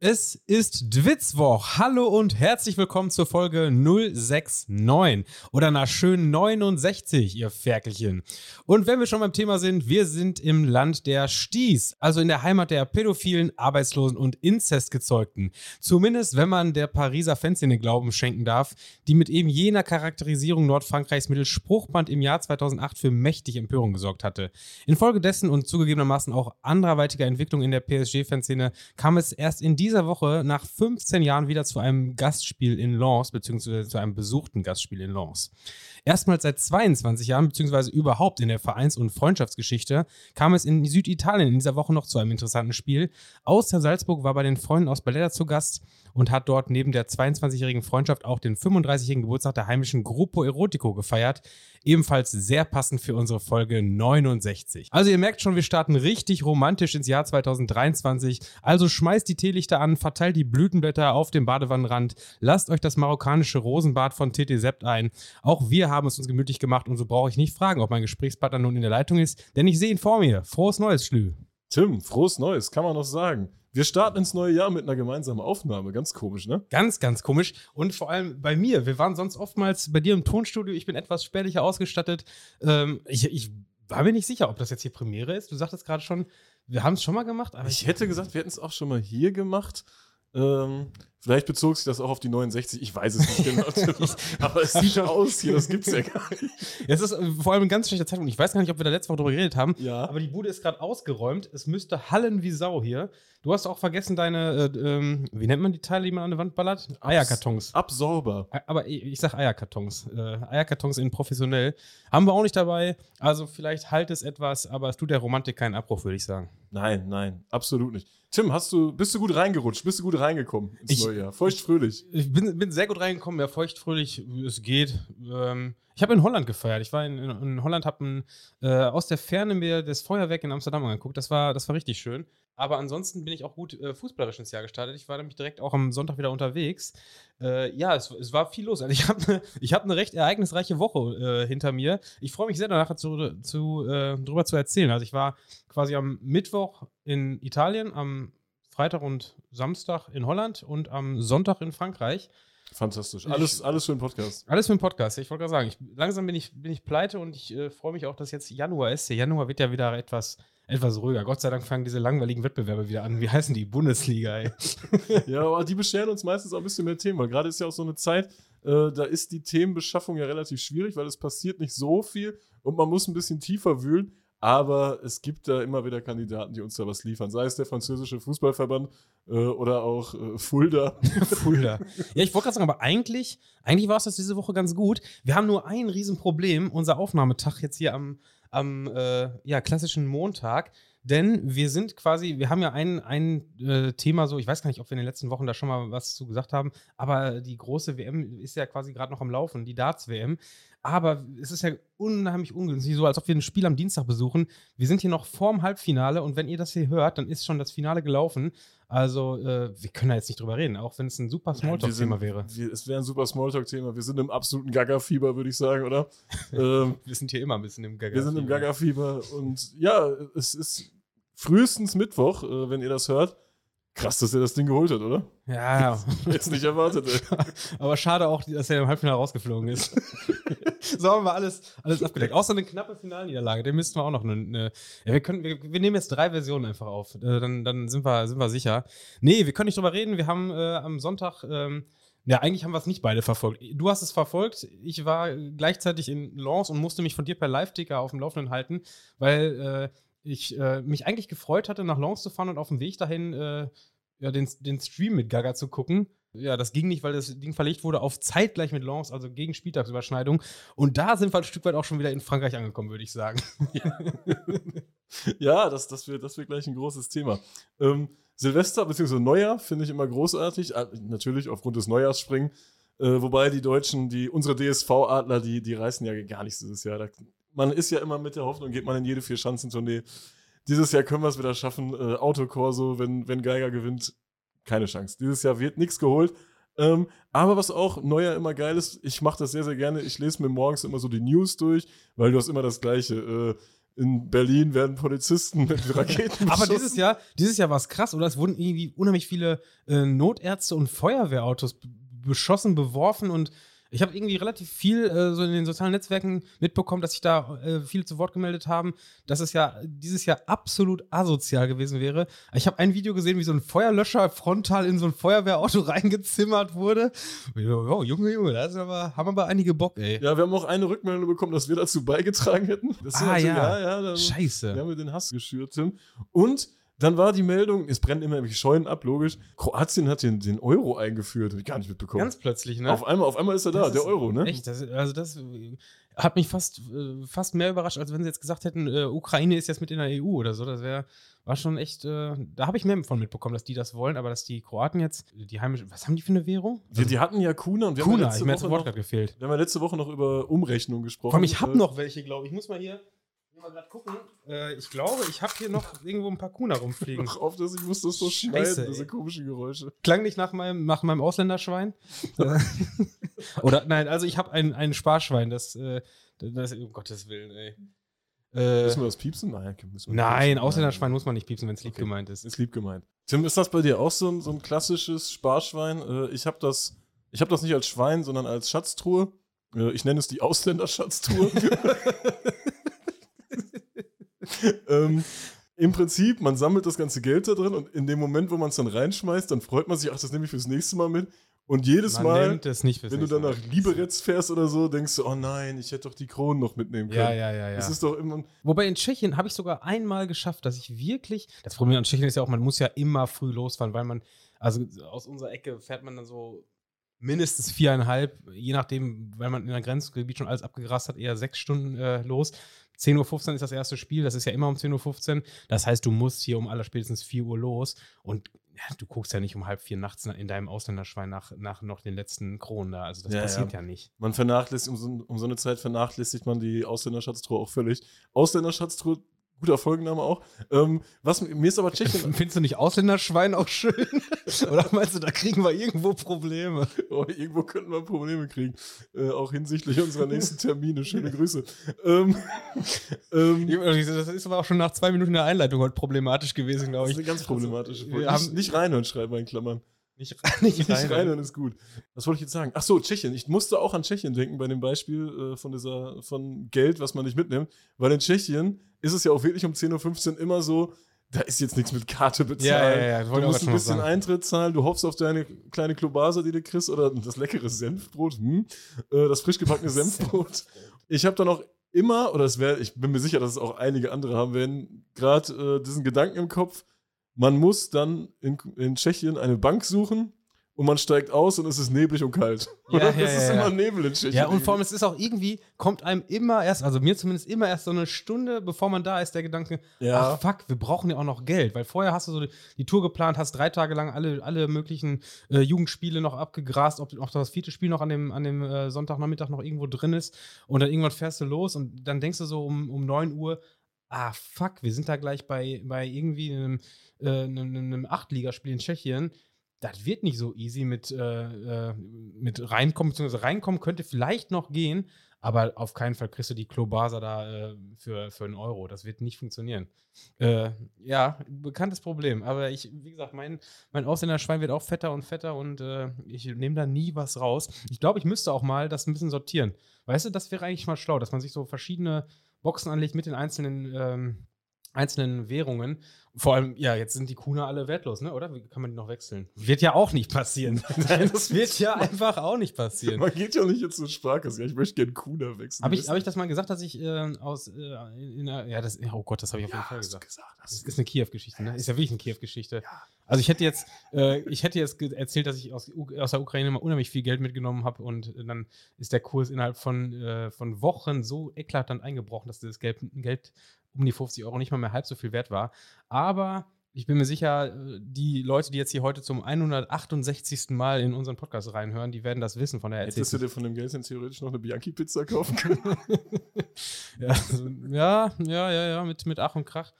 Es ist Dwitzwoch. Hallo und herzlich willkommen zur Folge 069 oder einer schönen 69, ihr Ferkelchen. Und wenn wir schon beim Thema sind, wir sind im Land der Sties, also in der Heimat der Pädophilen, Arbeitslosen und Inzestgezeugten. Zumindest, wenn man der Pariser Fanszene Glauben schenken darf, die mit eben jener Charakterisierung Nordfrankreichs mittels Spruchband im Jahr 2008 für mächtig Empörung gesorgt hatte. Infolgedessen und zugegebenermaßen auch anderweitiger Entwicklung in der PSG-Fanszene kam es erst in dieser Woche nach 15 Jahren wieder zu einem Gastspiel in Lens, beziehungsweise zu einem besuchten Gastspiel in Lens. Erstmals seit 22 Jahren, beziehungsweise überhaupt in der Vereins- und Freundschaftsgeschichte, kam es in Süditalien in dieser Woche noch zu einem interessanten Spiel. Außer Salzburg war bei den Freunden aus Balletta zu Gast und hat dort neben der 22-jährigen Freundschaft auch den 35-jährigen Geburtstag der heimischen Gruppo Erotico gefeiert. Ebenfalls sehr passend für unsere Folge 69. Also ihr merkt schon, wir starten richtig romantisch ins Jahr 2023. Also schmeißt die Teelichter an, verteilt die Blütenblätter auf dem Badewannenrand, lasst euch das marokkanische Rosenbad von TT Sept ein. Auch wir haben es uns gemütlich gemacht und so brauche ich nicht fragen, ob mein Gesprächspartner nun in der Leitung ist, denn ich sehe ihn vor mir. Frohes Neues, Schlü. Tim, frohes Neues, kann man noch sagen. Wir starten ins neue Jahr mit einer gemeinsamen Aufnahme. Ganz komisch, ne? Ganz, ganz komisch. Und vor allem bei mir. Wir waren sonst oftmals bei dir im Tonstudio. Ich bin etwas spärlicher ausgestattet. Ähm, ich, ich war mir nicht sicher, ob das jetzt hier Premiere ist. Du sagtest gerade schon, wir haben es schon mal gemacht. ich hätte gesagt, wir hätten es auch schon mal hier gemacht. Ähm, vielleicht bezog sich das auch auf die 69, ich weiß es nicht genau. aber es sieht aus hier, das gibt es ja gar nicht. Es ist äh, vor allem ein ganz schlechter Zeitpunkt. Ich weiß gar nicht, ob wir da letzte Woche drüber geredet haben. Ja. Aber die Bude ist gerade ausgeräumt. Es müsste hallen wie Sau hier. Du hast auch vergessen deine, äh, ähm, wie nennt man die Teile, die man an der Wand ballert? Eierkartons. Absorber. Aber ich, ich sag Eierkartons. Äh, Eierkartons in professionell. Haben wir auch nicht dabei. Also vielleicht halt es etwas, aber es tut der Romantik keinen Abbruch, würde ich sagen. Nein, nein, absolut nicht. Tim, hast du, bist du gut reingerutscht? Bist du gut reingekommen ins Ich- neue Jahr? Feuchtfröhlich. Ich bin, bin sehr gut reingekommen, ja, feuchtfröhlich, es geht. Ähm, ich habe in Holland gefeiert. Ich war in, in, Holland, habe äh, aus der Ferne mir das Feuerwerk in Amsterdam angeguckt. Das war, das war richtig schön. Aber ansonsten bin ich auch gut äh, fußballerisch ins Jahr gestartet. Ich war nämlich direkt auch am Sonntag wieder unterwegs. Äh, ja, es, es war viel los. Also ich habe eine hab ne recht ereignisreiche Woche äh, hinter mir. Ich freue mich sehr danach zu, zu, äh, drüber zu erzählen. Also ich war quasi am Mittwoch in Italien, am Freitag und Samstag in Holland und am Sonntag in Frankreich. Fantastisch. Ich- Alles, alles für den Podcast. Alles für den Podcast. Ich wollte gerade sagen, ich, langsam bin ich, bin ich pleite und ich äh, freue mich auch, dass jetzt Januar ist. Der Januar wird ja wieder etwas, etwas ruhiger. Gott sei Dank fangen diese langweiligen Wettbewerbe wieder an. Wie heißen die? Bundesliga, ey. ja, aber die bescheren uns meistens auch ein bisschen mehr Themen, weil gerade ist ja auch so eine Zeit, äh, da ist die Themenbeschaffung ja relativ schwierig, weil es passiert nicht so viel und man muss ein bisschen tiefer wühlen. Aber es gibt da immer wieder Kandidaten, die uns da was liefern. Sei es der französische Fußballverband äh, oder auch äh, Fulda. Fulda. Ja, ich wollte gerade sagen, aber eigentlich, eigentlich war es das diese Woche ganz gut. Wir haben nur ein Riesenproblem, unser Aufnahmetag jetzt hier am, am äh, ja, klassischen Montag. Denn wir sind quasi, wir haben ja ein, ein äh, Thema so, ich weiß gar nicht, ob wir in den letzten Wochen da schon mal was zu gesagt haben, aber die große WM ist ja quasi gerade noch am Laufen, die Darts-WM. Aber es ist ja unheimlich ungünstig, so als ob wir ein Spiel am Dienstag besuchen. Wir sind hier noch vorm Halbfinale und wenn ihr das hier hört, dann ist schon das Finale gelaufen. Also, äh, wir können da jetzt nicht drüber reden, auch wenn es ein super Smalltalk-Thema wäre. Wir, es wäre ein super Smalltalk-Thema. Wir sind im absoluten Gaga-Fieber, würde ich sagen, oder? ähm, Wir sind hier immer ein bisschen im Gaga. wir sind im Gaga-Fieber und ja, es ist frühestens Mittwoch, äh, wenn ihr das hört. Krass, dass ihr das Ding geholt hat, oder? Ja, ja. Jetzt nicht erwartet, ey. Aber schade auch, dass er im Halbfinale rausgeflogen ist. so haben wir alles, alles abgedeckt. Außer eine knappe Finalniederlage. Den müssten wir auch noch eine. eine ja, wir, können, wir, wir nehmen jetzt drei Versionen einfach auf. Äh, dann dann sind, wir, sind wir sicher. Nee, wir können nicht drüber reden. Wir haben äh, am Sonntag. Ähm, ja, eigentlich haben wir es nicht beide verfolgt. Du hast es verfolgt. Ich war gleichzeitig in Lens und musste mich von dir per Live-Ticker auf dem Laufenden halten, weil äh, ich äh, mich eigentlich gefreut hatte, nach Lens zu fahren und auf dem Weg dahin äh, ja, den, den Stream mit Gaga zu gucken. Ja, das ging nicht, weil das Ding verlegt wurde auf zeitgleich mit Lens, also gegen Spieltagsüberschneidung. Und da sind wir ein Stück weit auch schon wieder in Frankreich angekommen, würde ich sagen. Ja, das, das, wird, das gleich ein großes Thema. Ähm, Silvester bzw. Neujahr finde ich immer großartig. Äh, natürlich aufgrund des Neujahrsspringen. Äh, wobei die Deutschen, die, unsere DSV-Adler, die, die reißen ja gar nichts dieses Jahr. Da, man ist ja immer mit der Hoffnung, geht man in jede Vier-Schanzentournee. Dieses Jahr können wir es wieder schaffen. Äh, Autokorso, wenn, wenn Geiger gewinnt, keine Chance. Dieses Jahr wird nichts geholt. Ähm, aber was auch Neujahr immer geil ist, ich mache das sehr, sehr gerne. Ich lese mir morgens immer so die News durch, weil du hast immer das Gleiche. Äh, in Berlin werden Polizisten mit Raketen Aber dieses Jahr, dieses Jahr war es krass, oder? Es wurden irgendwie unheimlich viele äh, Notärzte und Feuerwehrautos beschossen, beworfen und ich habe irgendwie relativ viel äh, so in den sozialen Netzwerken mitbekommen, dass sich da äh, viele zu Wort gemeldet haben, dass es ja dieses Jahr absolut asozial gewesen wäre. Ich habe ein Video gesehen, wie so ein Feuerlöscher frontal in so ein Feuerwehrauto reingezimmert wurde. Oh, Junge, Junge, da aber, haben aber einige Bock, ey. Ja, wir haben auch eine Rückmeldung bekommen, dass wir dazu beigetragen hätten. Ah, natürlich- ja. ja, ja dann, Scheiße. Wir haben den Hass geschürt, Tim. Und dann war die Meldung, es brennen immer irgendwelche Scheunen ab, logisch. Kroatien hat den, den Euro eingeführt. Hab ich gar nicht mitbekommen. Ganz plötzlich, ne? auf, einmal, auf einmal ist er da, Das der Euro, ne? Echt, das, also das äh, hat mich fast, äh, fast mehr überrascht, als wenn sie jetzt gesagt hätten, äh, Ukraine ist jetzt mit in der EU oder so. Das wäre, war schon echt, äh, da habe ich mehr von mitbekommen, dass die das wollen, aber dass die Kroaten jetzt, die heimische, was haben die für eine Währung? Die, die hatten ja Kuna und wir haben ja Kuna, letzte ich Woche Wort noch, gerade gefehlt. wir haben ja letzte Woche noch über Umrechnung gesprochen. Allem, ich habe Äh, noch welche, glaube ich. Ich muss mal hier mal gerade gucken. Äh, ich glaube, ich habe hier noch irgendwo ein paar Kuna rumfliegen. Noch auf, dass ich muss das so Scheiße, schneiden, diese komischen Geräusche. Klang nicht nach meinem, nach meinem Ausländerschwein. Oder nein, also ich habe ein, ein Sparschwein, das, äh, das, um Gottes Willen, ey. Äh, Müssen wir das piepsen? Nein, müssen wir Nein, piepsen. Ausländerschwein muss man nicht piepsen, wenn es lieb Okay. gemeint ist. Ist lieb gemeint. Tim, ist das bei dir auch so ein, so ein klassisches Sparschwein? Äh, ich habe das, ich hab das nicht als Schwein, sondern als Schatztruhe. Äh, ich nenne es die Ausländerschatztruhe. ähm, Im Prinzip, man sammelt das ganze Geld da drin und in dem Moment, wo man es dann reinschmeißt, dann freut man sich, ach, das nehme ich fürs nächste Mal mit. Und jedes Man Mal, wenn du dann nach Liberec fährst oder so, denkst du, oh nein, ich hätte doch die Kronen noch mitnehmen können. Ja, ja, ja, ja. Das ist doch immer. Wobei in Tschechien habe ich sogar einmal geschafft, dass ich wirklich. Das Problem an Tschechien ist ja auch, man muss ja immer früh losfahren, weil man, also aus unserer Ecke fährt man dann so mindestens viereinhalb, je nachdem, weil man in der Grenzgebiet schon alles abgegrast hat, eher sechs Stunden äh, los. 10.15 Uhr ist das erste Spiel, das ist ja immer um 10.15 Uhr. Das heißt, du musst hier um aller spätestens 4 Uhr los und ja, du guckst ja nicht um halb vier nachts in deinem Ausländerschwein nach, nach noch den letzten Kronen da. Also das Ja, passiert ja. ja, nicht. Man vernachlässigt, um so, um so eine Zeit vernachlässigt man die Ausländerschatztruhe auch völlig. Ausländerschatztruhe, guter Folgenname auch. Ähm, was, mir ist aber Tschechien. Findest du nicht Ausländerschwein auch schön? Oder meinst du, da kriegen wir irgendwo Probleme? oh, irgendwo könnten wir Probleme kriegen. Äh, auch hinsichtlich unserer nächsten Termine. Schöne Grüße. Ähm, ähm, Das ist aber auch schon nach zwei Minuten der Einleitung heute problematisch gewesen, das glaube ist ich. eine ganz problematische wir haben- nicht, nicht reinhören, schreiben wir in Klammern. Nicht, nicht, Nicht rein. reinhören ist gut. Was wollte ich jetzt sagen? Ach so, Tschechien. Ich musste auch an Tschechien denken bei dem Beispiel äh, von dieser von Geld, was man nicht mitnimmt. Weil in Tschechien ist es ja auch wirklich um 10.15 Uhr immer so, da ist jetzt nichts mit Karte bezahlt. Ja, ja, ja, du musst ein bisschen. Eintritt zahlen, du hoffst auf deine kleine Klobase, die du kriegst, oder das leckere Senfbrot, hm? äh, das frisch gebackene Senfbrot. Ich habe dann auch immer, oder es wäre, ich bin mir sicher, dass es auch einige andere haben werden, gerade äh, diesen Gedanken im Kopf, man muss dann in, in Tschechien eine Bank suchen und man steigt aus und es ist neblig und kalt. Ja, ja, es ist ja, immer Nebel in Tschechien. Ja, und vor allem, es ist auch irgendwie, kommt einem immer erst, also mir zumindest immer erst so eine Stunde, bevor man da ist, der Gedanke, Ja. ach fuck, wir brauchen ja auch noch Geld. Weil vorher hast du so die, die Tour geplant, hast drei Tage lang alle, alle möglichen äh, Jugendspiele noch abgegrast, ob auch das vierte Spiel noch an dem, an dem äh, Sonntagnachmittag noch irgendwo drin ist. Und dann irgendwann fährst du los und dann denkst du so um, um 9 Uhr, ah fuck, wir sind da gleich bei, bei irgendwie einem, äh, einem, einem Achtligaspiel in Tschechien. Das wird nicht so easy mit, äh, äh, mit reinkommen, beziehungsweise reinkommen könnte vielleicht noch gehen, aber auf keinen Fall kriegst du die Klobasa da äh, für, für einen Euro. Das wird nicht funktionieren. Äh, ja, bekanntes Problem. Aber ich, wie gesagt, mein, mein Ausländerschwein wird auch fetter und fetter und äh, ich nehme da nie was raus. Ich glaube, ich müsste auch mal das ein bisschen sortieren. Weißt du, das wäre eigentlich mal schlau, dass man sich so verschiedene Boxen anlegt mit den einzelnen, ähm, einzelnen Währungen. Vor allem, ja, jetzt sind die Kuna alle wertlos, ne? Oder? Wie kann man die noch wechseln? Wird ja auch nicht passieren. Nein, das wird ja einfach auch nicht passieren. Man geht ja nicht jetzt zur Sparkasse. Ja, ich möchte gerne Kuna wechseln. Habe ich, hab ich das mal gesagt, dass ich äh, aus, äh, in, in, einer- ja, das, oh Gott, das habe ich auf jeden Fall gesagt. gesagt. Das ist eine Kiew-Geschichte, ne? Ist ja wirklich eine Kiew-Geschichte. Also ich hätte jetzt, äh, ich hätte jetzt erzählt, dass ich aus, aus der Ukraine mal unheimlich viel Geld mitgenommen habe und dann ist der Kurs innerhalb von, äh, von Wochen so eklatant eingebrochen, dass das Geld, Geld um die 50 Euro nicht mal mehr halb so viel wert war. Aber ich bin mir sicher, äh, die Leute, die jetzt hier heute zum 168. Mal in unseren Podcast reinhören, die werden das wissen von der Hättest du erzählten dir von dem Geld denn theoretisch noch eine Bianchi-Pizza kaufen können? ja, also, ja, ja, ja, ja, mit, mit Ach und Krach.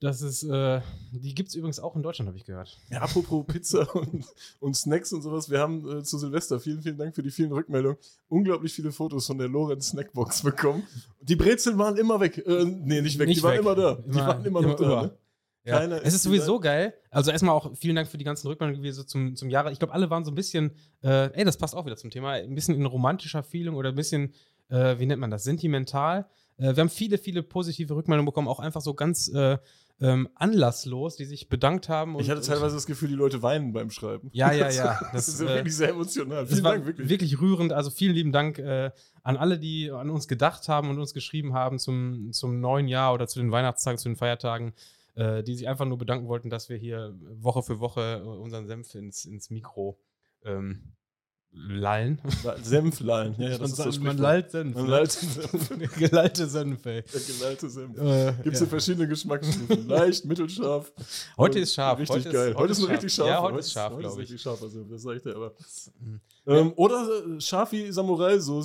Das ist, äh, die gibt es übrigens auch in Deutschland, habe ich gehört. Ja, apropos Pizza und, und Snacks und sowas, wir haben äh, zu Silvester, vielen, vielen Dank für die vielen Rückmeldungen, unglaublich viele Fotos von der Lorenz Snackbox bekommen. Die Brezeln waren immer weg. Äh, nee, nicht weg, Nicht die waren weg. immer da. die Immer- waren immer, immer noch da. Ne? Ja. Keiner es ist sowieso geil. Also erstmal auch vielen Dank für die ganzen Rückmeldungen wie so zum, zum Jahre. Ich glaube, alle waren so ein bisschen, äh, ey, das passt auch wieder zum Thema, ein bisschen in romantischer Feeling oder ein bisschen, äh, wie nennt man das, sentimental. Äh, wir haben viele, viele positive Rückmeldungen bekommen, auch einfach so ganz äh, ähm, anlasslos, die sich bedankt haben. Und, Ich hatte teilweise das Gefühl, die Leute weinen beim Schreiben. Ja, ja, ja. Das, Das, ist äh, wirklich sehr emotional. Vielen Dank, wirklich. wirklich. rührend. Also vielen lieben Dank äh, an alle, die an uns gedacht haben und uns geschrieben haben zum, zum neuen Jahr oder zu den Weihnachtstagen, zu den Feiertagen, äh, die sich einfach nur bedanken wollten, dass wir hier Woche für Woche äh, unseren Senf ins, ins Mikro ähm, lallen. Senflein. Ja, ja, das Man ist man lallt Senf. Man lallt Senf. Gelallte Senf, ey. Der gelallte Senf. Äh, Gibt es ja. verschiedene Geschmacksstufen. Leicht, mittelscharf. Heute ist scharf. Richtig Heute ist- geil. heute Heute ist ist nur richtig scharf. Ja, heute ist scharf, heute ist ich. richtig scharf, also das sag ich dir aber. Mhm. Ähm, oder äh, scharf wie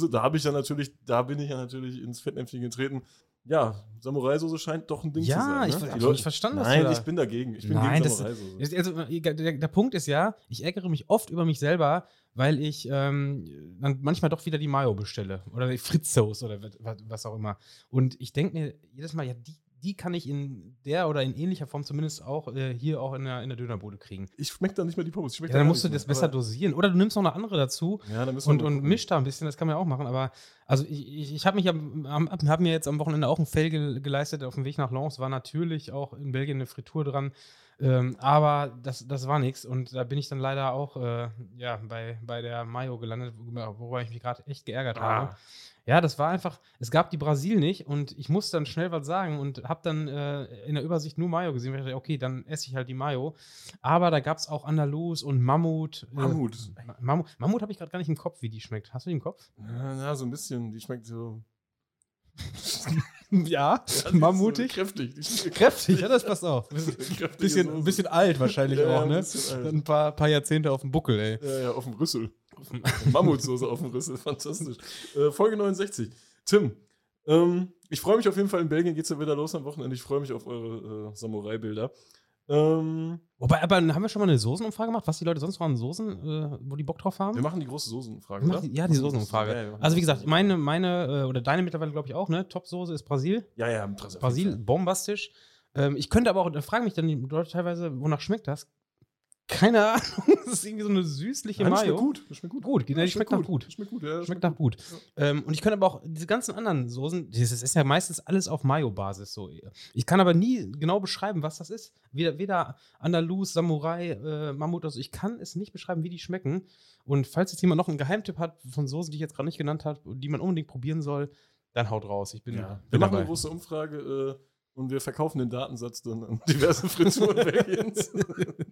da habe ich ja natürlich, da bin ich ja natürlich ins Fettnäpfchen getreten. Ja, Samurai-Soße scheint doch ein Ding Ja, zu sein. ich ne? hab Die doch Leute- nicht verstanden, Nein, da- ich bin dagegen. Ich bin Nein, gegen Samurai-Soße. Also, der, der, Punkt ist ja, ich ärgere mich oft über mich selber, weil ich ähm, dann manchmal doch wieder die Mayo bestelle oder die Fritzos oder was auch immer. Und ich denke mir jedes Mal, ja, die, die kann ich in der oder in ähnlicher Form zumindest auch äh, hier auch in der, in der Dönerbude kriegen. Ich schmecke da nicht mehr die Pommes. Ja, da dann musst du das mehr. besser dosieren. Oder du nimmst noch eine andere dazu Ja, dann und, und mischt da ein bisschen, das kann man ja auch machen. Aber also ich, ich, ich habe mich am, am, hab mir jetzt am Wochenende auch ein Fail ge geleistet auf dem Weg nach Lens. War natürlich auch in Belgien eine Fritur dran. Ähm, aber das, das war nichts. Und da bin ich dann leider auch äh, ja, bei, bei der Mayo gelandet, worüber ich mich gerade echt geärgert habe. Ja, das war einfach, es gab die Brasil nicht und ich musste dann schnell was sagen und habe dann äh, in der Übersicht nur Mayo gesehen. Und ich dachte, okay, dann esse ich halt die Mayo. Aber da gab es auch Andalus und Mammut. äh, Mammut. Ma- Mammut, Mammut habe ich gerade gar nicht im Kopf, wie die schmeckt. Hast du die im Kopf? Ja, na, so ein bisschen. Die schmeckt so. Ja, Ja, mammutig. So kräftig. Kräftig, ja, das passt auf. Kräftige Bisschen, Soße. bisschen alt wahrscheinlich Ja, auch, ein ne? alt. Ein paar, paar Jahrzehnte auf dem Buckel, ey. Ja, ja, auf dem Rüssel. Mammutsoße auf dem Rüssel, fantastisch. Äh, Folge 69. Tim, ähm, ich freue mich auf jeden Fall. In Belgien geht es ja wieder los am Wochenende. Ich freue mich auf eure äh, Samurai-Bilder. Ähm, Wobei, aber haben wir schon mal eine Soßenumfrage gemacht, was die Leute sonst noch an Soßen, äh, wo die Bock drauf haben? wir machen die große Soßenumfrage, oder? ja, die Soßenumfrage. Ja, also wie gesagt, meine, meine äh, oder deine mittlerweile glaube ich auch, ne? Top-Soße ist Brasil. Ja, ja, Tresse. Brasil, bombastisch. Ähm, ich könnte aber auch, da fragen mich dann die Leute teilweise, wonach schmeckt das? Keine Ahnung. Das ist irgendwie so eine süßliche Nein, das Mayo. schmeckt gut. Das schmeckt gut. Gut, Ja, die schmeckt nach gut. Das Schmeckt gut, ja. Schmeckt nach gut. Ähm, und ich könnte aber auch diese ganzen anderen Soßen, das ist ja meistens alles auf Mayo-Basis so. Ich kann aber nie genau beschreiben, was das ist. Weder, weder Andalus, Samurai, äh, Mammut oder so. Ich kann es nicht beschreiben, wie die schmecken. Und falls jetzt jemand noch einen Geheimtipp hat von Soßen, die ich jetzt gerade nicht genannt habe, die man unbedingt probieren soll, dann haut raus. Ich bin, Ja. Wir machen dabei. eine große Umfrage äh, und wir verkaufen den Datensatz dann an diverse Frituren Belgiens.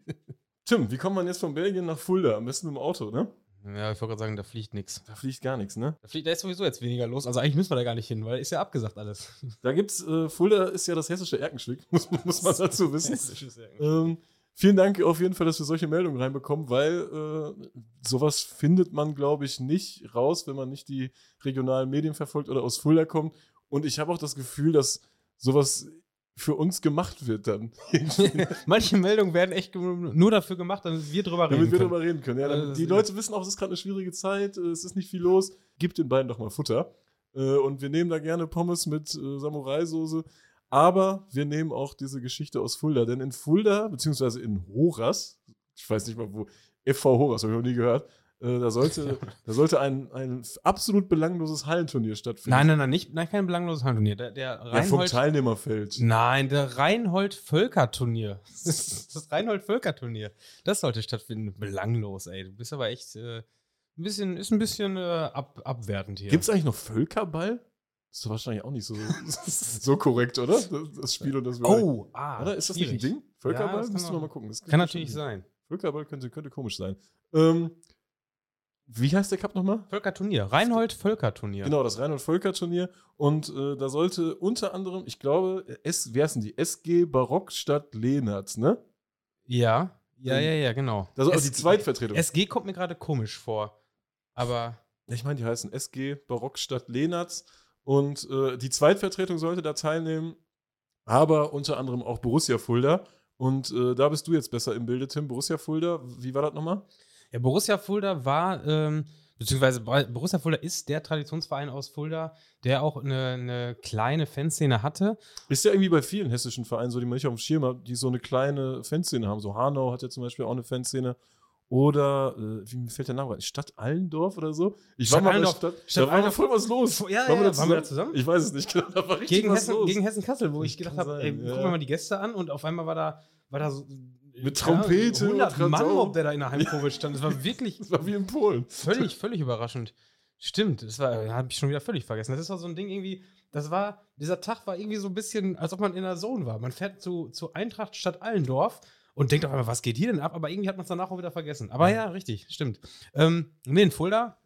Tim, wie kommt man jetzt von Belgien nach Fulda? Am besten dem Auto, ne? Ja, ich wollte gerade sagen, da fliegt nichts. Da fliegt gar nichts, ne? Da, fliegt, da ist sowieso jetzt weniger los. Also eigentlich müssen wir da gar nicht hin, weil ist ja abgesagt alles. Da gibt's, äh, Fulda ist ja das hessische Erkenschwick, muss, muss man dazu wissen. Hessisches ähm, vielen Dank auf jeden Fall, dass wir solche Meldungen reinbekommen, weil äh, sowas findet man, glaube ich, nicht raus, wenn man nicht die regionalen Medien verfolgt oder aus Fulda kommt. Und ich habe auch das Gefühl, dass sowas für uns gemacht wird dann. Manche Meldungen werden echt nur dafür gemacht, damit wir drüber reden Damit wir können. darüber reden können. Ja, Also die Leute wissen auch, es ist gerade eine schwierige Zeit, äh, es ist nicht viel los. Gib den beiden doch mal Futter. Äh, Und wir nehmen da gerne Pommes mit äh, Samurai-Soße. Aber wir nehmen auch diese Geschichte aus Fulda. Denn in Fulda, beziehungsweise in Horas, ich weiß nicht mal wo, FV Horas, habe ich noch nie gehört, da sollte, da sollte ein, ein absolut belangloses Hallenturnier stattfinden. Nein, nein, nein, nicht, nein, kein belangloses Handturnier. Der, der ja, vom Reinhold, Teilnehmerfeld. nein, der Reinhold-Völker-Turnier. das Reinhold-Völker-Turnier. Das sollte stattfinden. Belanglos, ey. Du bist aber echt äh, ein bisschen, ist ein bisschen äh, ab, abwertend hier. Gibt es eigentlich noch Völkerball? Das ist wahrscheinlich auch nicht so, so korrekt, oder? Das, Spiel und das Oh, ah. Oder ist das schwierig. nicht ein Ding? Ja, Völkerball? kann Müssen wir mal gucken. Kann natürlich sein. Völkerball könnte, könnte komisch sein. Ähm, wie heißt der Cup nochmal? Völker-Turnier. Reinhold-Völker-Turnier. Genau, das Reinhold-Völker-Turnier. Und äh, da sollte unter anderem, ich glaube, S, wie heißen die? SG Barockstadt Lehnertz, ne? Ja, ja, ja, ja, genau. Das ist auch die Zweitvertretung. SG kommt mir gerade komisch vor. Aber ich meine, die heißen SG Barockstadt Lehnertz. Und äh, die Zweitvertretung sollte da teilnehmen. aber unter anderem auch Borussia Fulda. Und äh, da bist du jetzt besser im Bilde, Tim. Borussia Fulda, wie war das nochmal? Ja, Borussia Fulda war, ähm, beziehungsweise Borussia Fulda ist der Traditionsverein aus Fulda, der auch eine, eine kleine Fanszene hatte. Ist ja irgendwie bei vielen hessischen Vereinen so, die man nicht auf dem Schirm hat, die so eine kleine Fanszene haben. So Hanau hat ja zum Beispiel auch eine Fanszene. Oder, äh, wie mir fällt der Name rein? Stadt Allendorf oder so? Ich Stadt war mal in der Allendorf. Stadt. Stadt da war mal voll was los. Ja, waren, ja, wir da waren wir da zusammen? Ich weiß es nicht genau. Da war Gegen Hessen, gegen Hessen-Kassel, wo ich Das gedacht habe, ja. gucken wir mal die Gäste an und auf einmal war da, war da so. Mit Trompete 100 und Mann, ob der da in der Heimkurve stand. Das war wirklich Das war wie in Polen. völlig, völlig überraschend. Stimmt, das war, habe ich schon wieder völlig vergessen. Das ist auch so ein Ding irgendwie, das war, dieser Tag war irgendwie so ein bisschen, als ob man in der Zone war. Man fährt zu, zu Eintracht statt Allendorf und denkt auf einmal, was geht hier denn ab? Aber irgendwie hat man es danach auch wieder vergessen. Aber ja, richtig, stimmt. Ähm, nee, in Fulda,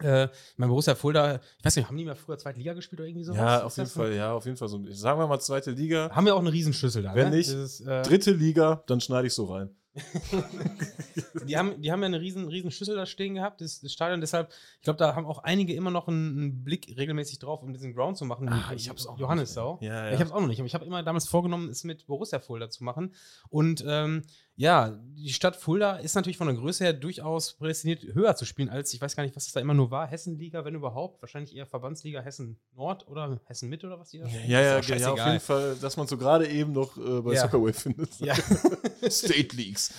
äh, mein Borussia Fulda, ich weiß nicht, haben die mal früher Zweitliga gespielt oder irgendwie sowas? Ja, auf jeden so? Fall, ja, auf jeden Fall so. Sagen wir mal zweite Liga. Haben wir auch eine Riesenschüssel da, Wenn ne? nicht, Dieses, äh, Dritte Liga, dann schneide ich so rein. die, haben, die haben ja eine riesen, riesen Schüssel da stehen gehabt, das, das Stadion. Deshalb, ich glaube, da haben auch einige immer noch einen, einen Blick regelmäßig drauf, um diesen Ground zu machen. Ah, ich hab's auch noch Johannes nicht, ey. Ja, ja. Ich habe es auch noch nicht. Aber ich habe immer damals vorgenommen, es mit Borussia Fulda zu machen. Und ähm, ja, die Stadt Fulda ist natürlich von der Größe her durchaus prädestiniert, höher zu spielen als, ich weiß gar nicht, was das da immer nur war, Hessenliga, wenn überhaupt. Wahrscheinlich eher Verbandsliga Hessen Nord oder Hessen Mitte oder was die da spielen. Ja, ja, doch ja, auf jeden Fall, dass man so gerade eben noch äh, bei Ja. Soccerway findet. Ja. State Leagues.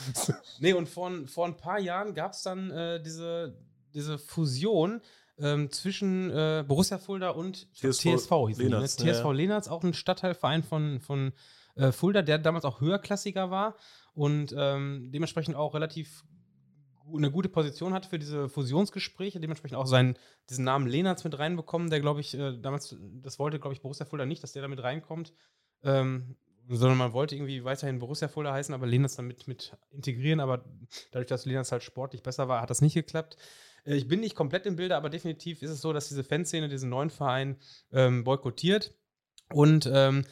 Nee, und vor, vor ein paar Jahren gab es dann äh, diese, diese Fusion ähm, zwischen äh, Borussia Fulda und TSV TSV hieß Lehnertz, die, ne? ja, TSV ja. Lehnertz, auch ein Stadtteilverein von, von äh, Fulda, der damals auch höherklassiger war und ähm, dementsprechend auch relativ eine gute Position hatte für diese Fusionsgespräche, dementsprechend auch seinen, diesen Namen Lehnertz mit reinbekommen, der, glaube ich, äh, damals, das wollte, glaube ich, Borussia Fulda nicht, dass der da mit reinkommt. Ähm, sondern man wollte irgendwie weiterhin Borussia Fulda heißen, aber Lehnertz damit mit integrieren, aber dadurch, dass Lehnertz halt sportlich besser war, hat das nicht geklappt. Äh, Ich bin nicht komplett im Bilde, aber definitiv ist es so, dass diese Fanszene diesen neuen Verein ähm, boykottiert und ähm,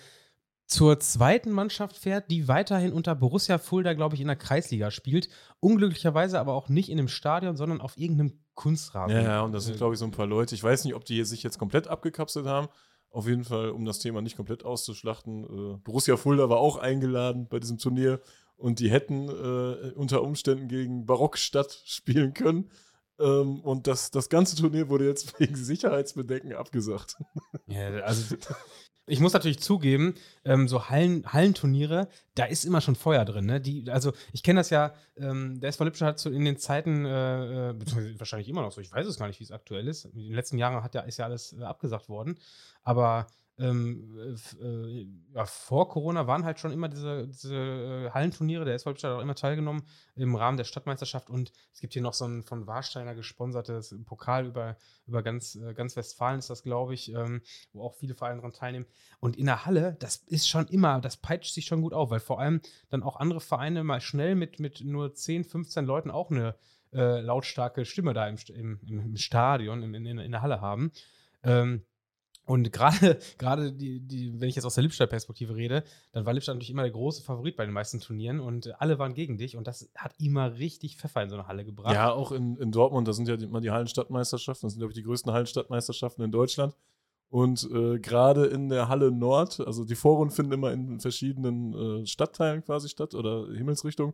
zur zweiten Mannschaft fährt, die weiterhin unter Borussia Fulda, glaube ich, in der Kreisliga spielt. Unglücklicherweise aber auch nicht in einem Stadion, sondern auf irgendeinem Kunstrasen. Ja, ja, und das sind, glaube ich, so ein paar Leute. Ich weiß nicht, ob die sich jetzt komplett abgekapselt haben. Auf jeden Fall, um das Thema nicht komplett auszuschlachten. Äh, Borussia Fulda war auch eingeladen bei diesem Turnier und die hätten äh, unter Umständen gegen Barockstadt spielen können. Ähm, und das, das ganze Turnier wurde jetzt wegen Sicherheitsbedenken abgesagt. Ja, also ich muss natürlich zugeben, ähm, so Hallen, Hallenturniere, da ist immer schon Feuer drin. Ne? Die, also ich kenne das ja, ähm, der SV Lippstadt hat so in den Zeiten, äh, äh, wahrscheinlich immer noch so, ich weiß es gar nicht, wie es aktuell ist. In den letzten Jahren hat ja, ist ja alles äh, abgesagt worden. Aber ähm, äh, ja, vor Corona waren halt schon immer diese, diese äh, Hallenturniere. Der SV Lippstadt hat auch immer teilgenommen im Rahmen der Stadtmeisterschaft. Und es gibt hier noch so ein von Warsteiner gesponsertes Pokal über, über ganz, äh, ganz Westfalen, ist das, glaube ich, ähm, wo auch viele Vereine daran teilnehmen. Und in der Halle, das ist schon immer, das peitscht sich schon gut auf, weil vor allem dann auch andere Vereine mal schnell mit, mit nur 10, 15 Leuten auch eine äh, lautstarke Stimme da im, im, im, Stadion, im, in, in der Halle haben. Ähm, und gerade, gerade die, die, wenn ich jetzt aus der Lippstadt-Perspektive rede, dann war Lippstadt natürlich immer der große Favorit bei den meisten Turnieren und alle waren gegen dich und das hat immer richtig Pfeffer in so eine Halle gebracht. Ja, auch in, in Dortmund, da sind ja immer die Hallenstadtmeisterschaften. Das sind, glaube ich, die größten Hallenstadtmeisterschaften in Deutschland. Und äh, gerade in der Halle Nord, also die Vorrunden finden immer in verschiedenen äh, Stadtteilen quasi statt oder Himmelsrichtungen.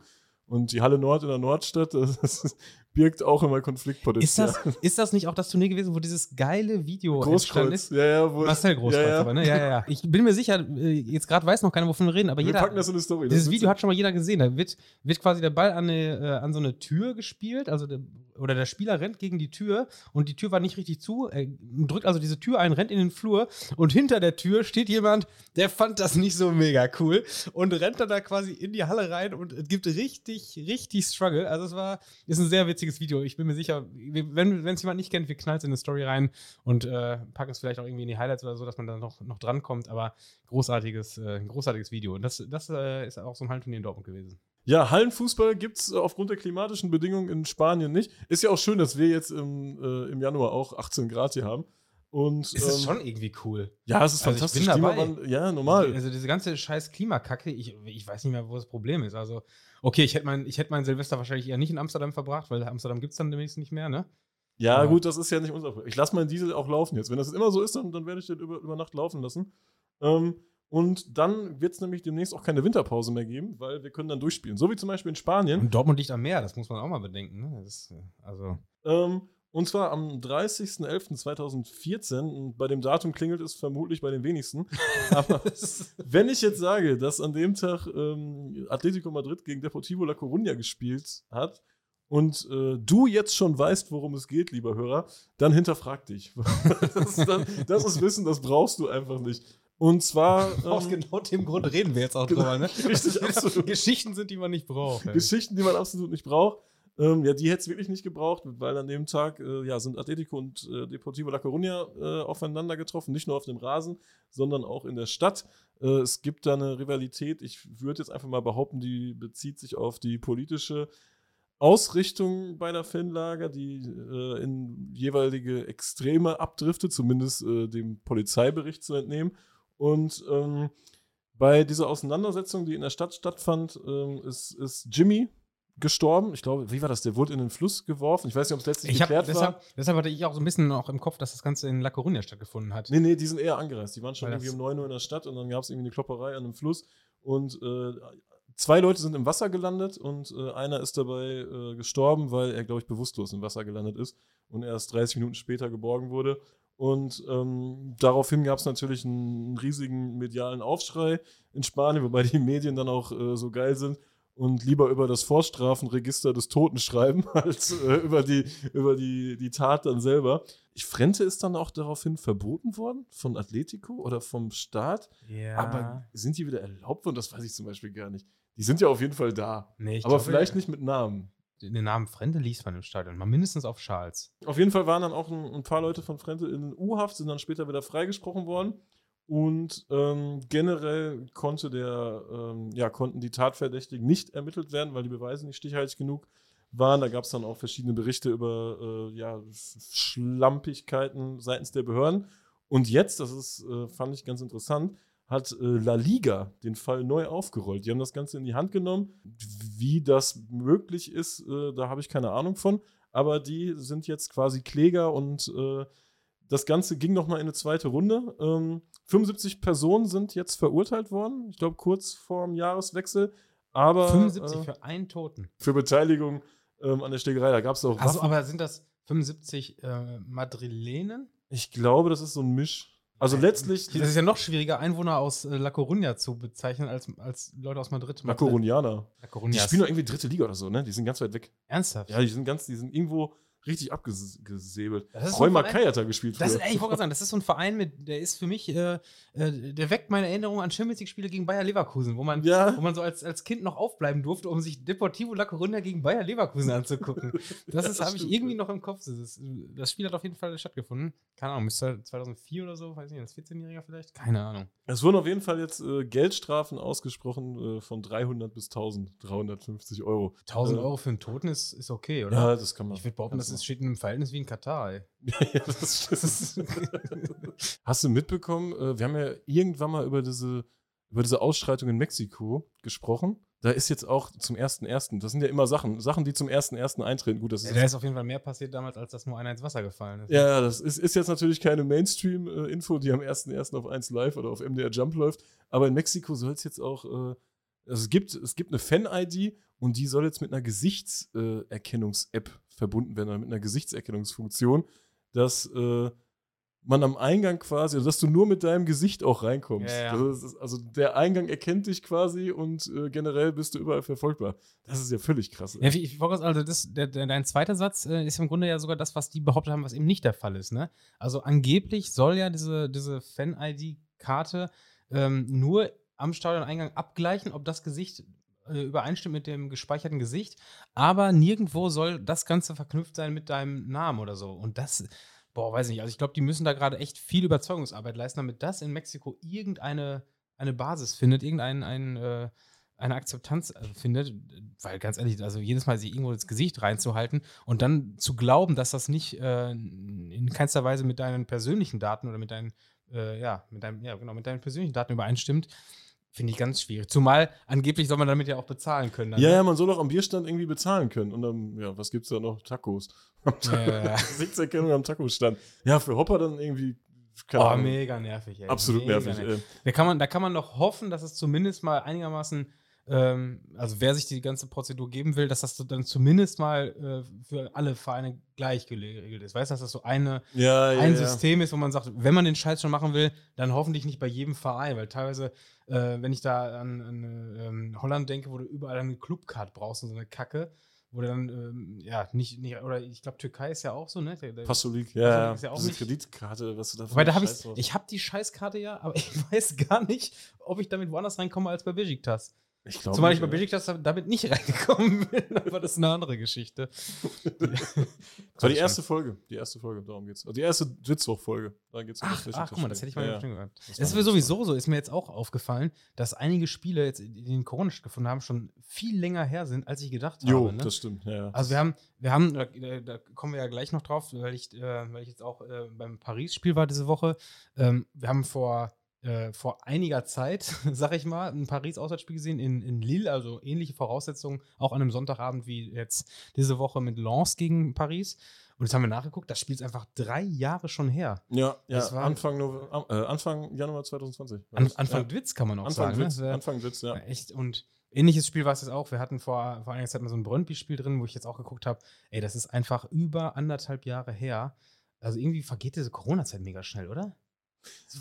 Und die Halle Nord in der Nordstadt, das birgt auch immer Ist Konfliktpotenzial. das, ist das nicht auch das Turnier gewesen, wo dieses geile Video Großkreuz. ist? Ja, ja, wo, Marcel Großkreuz, ja, ja. aber, ne? Ja, ja, ja. Ich bin mir sicher, äh, jetzt gerade weiß noch keiner, wovon wir reden, aber Wir jeder. packen das in die Story. Dieses ist Video hat schon mal jeder gesehen. Da wird, wird quasi der Ball an, eine, äh, an so eine Tür gespielt, also der, oder der Spieler rennt gegen die Tür und die Tür war nicht richtig zu. Er drückt also diese Tür ein, rennt in den Flur und hinter der Tür steht jemand, der fand das nicht so mega cool und rennt dann da quasi in die Halle rein und es gibt richtig, richtig Struggle. Also es war, ist ein sehr witziges Video. Ich bin mir sicher, wenn es jemand nicht kennt, wir knallen es in eine Story rein und äh, packen es vielleicht auch irgendwie in die Highlights oder so, dass man da noch, noch drankommt. Aber großartiges, äh, großartiges Video. Und das, das äh, ist auch so ein Hallenturnier in Dortmund gewesen. Ja, Hallenfußball gibt es aufgrund der klimatischen Bedingungen in Spanien nicht. Ist ja auch schön, dass wir jetzt im, äh, im Januar auch 18 Grad hier haben. Und, Es ist ähm, schon irgendwie cool. Ja, es ist Also ich fantastisch. bin dabei. Ja, normal. Also diese ganze scheiß Klimakacke, ich, ich weiß nicht mehr, wo das Problem ist. Also, okay, ich hätte mein, ich hätte mein Silvester wahrscheinlich eher nicht in Amsterdam verbracht, weil Amsterdam gibt es dann demnächst nicht mehr, ne? Ja, Aber- gut, das ist ja nicht unser Problem. Ich lasse meinen Diesel auch laufen jetzt. Wenn das immer so ist, dann, dann werde ich den über, über Nacht laufen lassen. Ähm, Und dann wird es nämlich demnächst auch keine Winterpause mehr geben, weil wir können dann durchspielen. So wie zum Beispiel in Spanien. Und Dortmund liegt am Meer, das muss man auch mal bedenken. Ne? Das, also. Ähm, und zwar am 30.11.2014. Und bei dem Datum klingelt es vermutlich bei den wenigsten. Aber wenn ich jetzt sage, dass an dem Tag ähm, Atletico Madrid gegen Deportivo La Coruña gespielt hat und äh, du jetzt schon weißt, worum es geht, lieber Hörer, dann hinterfrag dich. das, dann, das ist Wissen, das brauchst du einfach nicht. Und zwar. Aus Ähm, genau dem Grund reden wir jetzt auch drüber, ne? Richtig, absolut. Geschichten sind, die man nicht braucht. ey. Geschichten, die man absolut nicht braucht. Ähm, ja, die hätte es wirklich nicht gebraucht, weil an dem Tag äh, ja, sind Atletico und äh, Deportivo La Coruña äh, aufeinander getroffen, nicht nur auf dem Rasen, sondern auch in der Stadt. Äh, es gibt da eine Rivalität, ich würde jetzt einfach mal behaupten, die bezieht sich auf die politische Ausrichtung beider Fanlager, die äh, in jeweilige Extreme abdriftet, zumindest äh, dem Polizeibericht zu entnehmen. Und ähm, bei dieser Auseinandersetzung, die in der Stadt stattfand, ähm, ist, ist Jimmy gestorben. Ich glaube, wie war das? Der wurde in den Fluss geworfen. Ich weiß nicht, ob es letztlich Ich hab, geklärt war. deshalb, deshalb hatte ich auch so ein bisschen noch im Kopf, dass das Ganze in La Coruña stattgefunden hat. Nee, nee, die sind eher angereist. Die waren schon Weil irgendwie um 9 Uhr in der Stadt und dann gab es irgendwie eine Klopperei an einem Fluss. Und äh, zwei Leute sind im Wasser gelandet und äh, einer ist dabei äh, gestorben, weil er, glaube ich, bewusstlos im Wasser gelandet ist und erst 30 Minuten später geborgen wurde. Und ähm, daraufhin gab es natürlich einen riesigen medialen Aufschrei in Spanien, wobei die Medien dann auch äh, so geil sind und lieber über das Vorstrafenregister des Toten schreiben, als äh, über, die, über die, die Tat dann selber. Ich Frente ist dann auch daraufhin verboten worden von Atletico oder vom Staat. Ja. Aber sind die wieder erlaubt worden? Das weiß ich zum Beispiel gar nicht. Die sind ja auf jeden Fall da. nee, aber glaube, vielleicht nicht mit Namen. Den Namen Frente liest man im Stadion. Mal mindestens auf Schals. Auf jeden Fall waren dann auch ein, ein paar Leute von Frente in U-Haft, sind dann später wieder freigesprochen worden. Und ähm, generell konnte der, ähm, ja, konnten die Tatverdächtigen nicht ermittelt werden, weil die Beweise nicht stichhaltig genug waren. Da gab es dann auch verschiedene Berichte über äh, ja, Sch- Schlampigkeiten seitens der Behörden. Und jetzt, das ist, äh, fand ich ganz interessant, hat äh, La Liga den Fall neu aufgerollt. Die haben das Ganze in die Hand genommen. Wie das möglich ist, äh, da habe ich keine Ahnung von. Aber die sind jetzt quasi Kläger und äh, das Ganze ging nochmal in eine zweite Runde. Ähm, 75 Personen sind jetzt verurteilt worden, ich glaube kurz vorm Jahreswechsel. Aber 75 äh, für einen Toten. für Beteiligung ähm, an der Schlägerei. Da gab es auch Also, aber sind das 75 äh, Madrilenen? Ich glaube, das ist so ein Misch. Also letztlich Das ist ja noch schwieriger, Einwohner aus äh, La Coruña zu bezeichnen, als, als Leute aus Madrid. La Corunianer. La. Die spielen doch irgendwie dritte Liga oder so, ne? Die sind ganz weit weg. Ernsthaft? Ja, die sind ganz, die sind irgendwo richtig abgesäbelt. So Roy Mackay Verein- hat da gespielt. Das, früher. ey, ich wollte gerade sagen, das ist so ein Verein, mit, der ist für mich, äh, äh, der weckt meine Erinnerung an Champions League-Spiele gegen Bayer Leverkusen, wo man, Ja. wo man so als, als Kind noch aufbleiben durfte, um sich Deportivo La Coruña gegen Bayer Leverkusen anzugucken. Das das habe ich irgendwie noch im Kopf. Das, ist, das Spiel hat auf jeden Fall stattgefunden. Keine Ahnung, müsste 2004 oder so, weiß nicht, als 14-Jähriger vielleicht? Keine Ahnung. Es wurden auf jeden Fall jetzt äh, Geldstrafen ausgesprochen äh, von 300 bis 1350 Euro. 1000 Äh, Euro für einen Toten ist, ist okay, oder? Ja, das kann man. ich würde behaupten, das ist, steht in einem Verhältnis wie in Katar, ey. ja, das stimmt. Hast du mitbekommen, äh, wir haben ja irgendwann mal über diese, über diese Ausschreitung in Mexiko gesprochen. Da ist jetzt auch zum 1.1., das sind ja immer Sachen, Sachen, die zum 1.1. eintreten. Gut, das Ja, ist da ist auf jeden Fall mehr passiert damals, als dass nur einer ins Wasser gefallen ist. Ja, ja, das ist, ist jetzt natürlich keine Mainstream-Info, die am 1.1. auf 1 Live oder auf MDR Jump läuft. Aber in Mexiko soll es jetzt auch, äh, also es gibt, es gibt eine Fan-ID und die soll jetzt mit einer Gesichtserkennungs-App verbunden werden, oder mit einer Gesichtserkennungsfunktion, dass äh, man am Eingang quasi, also dass du nur mit deinem Gesicht auch reinkommst. Ja, ja. Also, ist, also der Eingang erkennt dich quasi und äh, generell bist du überall verfolgbar. Das ist ja völlig krass. Ja, ich, ich also das, der, der, dein zweiter Satz äh, ist im Grunde ja sogar das, was die behauptet haben, was eben nicht der Fall ist. Ne? Also angeblich soll ja diese, diese Fan-ID-Karte ähm, nur am Stadioneingang abgleichen, ob das Gesicht äh, übereinstimmt mit dem gespeicherten Gesicht, aber nirgendwo soll das Ganze verknüpft sein mit deinem Namen oder so. Und das, boah, weiß nicht, also ich glaube, die müssen da gerade echt viel Überzeugungsarbeit leisten, damit das in Mexiko irgendeine eine Basis findet, irgendein ein, äh, eine Akzeptanz äh, findet, weil ganz ehrlich, also jedes Mal sich irgendwo ins Gesicht reinzuhalten und dann zu glauben, dass das nicht äh, in keinster Weise mit deinen persönlichen Daten oder mit deinen, äh, ja, mit deinem, ja, genau, mit deinen persönlichen Daten übereinstimmt, finde ich ganz schwierig. Zumal angeblich soll man damit ja auch bezahlen können. dann, Ja, ne? ja, man soll doch am Bierstand irgendwie bezahlen können. Und dann, ja, was gibt's da noch? Tacos. Ja. Gesichtserkennung am Tacostand. Ja, für Hopper dann irgendwie keine oh, Ahnung. mega nervig, ey. Absolut mega nervig. Äh, Da kann, man, da kann man noch hoffen, dass es zumindest mal einigermaßen, ähm, also wer sich die ganze Prozedur geben will, dass das dann zumindest mal äh, für alle Vereine gleich geregelt ist. Weißt du, dass das so eine, ja, ja, ein ja. System ist, wo man sagt, wenn man den Scheiß schon machen will, dann hoffentlich nicht bei jedem Verein, weil teilweise, äh, wenn ich da an, an äh, ähm, Holland denke, wo du überall eine Clubcard brauchst und so eine Kacke, wo du dann, ähm, ja, nicht, nicht, oder ich glaube, Türkei ist ja auch so, ne? Passolik, ja, ist ja auch Diese nicht- Kreditkarte, was du da Wobei, da habe ich, ich habe die Scheißkarte ja, aber ich weiß gar nicht, ob ich damit woanders reinkomme als bei Besiktas. Ich glaube Zumal ich bei nicht, Besiktas damit nicht reingekommen bin, aber das ist eine andere Geschichte. Das war die erste Folge. Die erste Folge, darum geht's. Also die erste Witzwoch-Folge. Da geht's um Ach, das ach, guck mal, das hätte ich mal ja, ja. gehört. Das Es war ist sowieso so, ist mir jetzt auch aufgefallen, dass einige Spiele jetzt, die den Corona stattgefunden haben, schon viel länger her sind, als ich gedacht Jo, habe. Ne? das stimmt. Ja, ja. Also wir haben, wir haben, da, da kommen wir ja gleich noch drauf, weil ich, äh, weil ich jetzt auch äh, beim Paris-Spiel war diese Woche. Ähm, wir haben vor, äh, vor einiger Zeit, sag ich mal, ein Paris-Auswärtsspiel gesehen in, in Lille, also ähnliche Voraussetzungen, auch an einem Sonntagabend wie jetzt diese Woche mit Lens gegen Paris. Und jetzt haben wir nachgeguckt, das Spiel ist einfach drei Jahre schon her. ja, ja das war- Anfang, Nove- äh, Anfang Januar 2020. war An. Anfang ja. Witz kann man auch Anfang sagen. Witz, ne? Das, äh, Anfang Witz, ja. Echt. Und ähnliches Spiel war es jetzt auch. Wir hatten vor, vor einiger Zeit mal so ein Brøndby-Spiel drin, wo ich jetzt auch geguckt habe. Ey, das ist einfach über anderthalb Jahre her. Also irgendwie vergeht diese Corona-Zeit mega schnell, oder?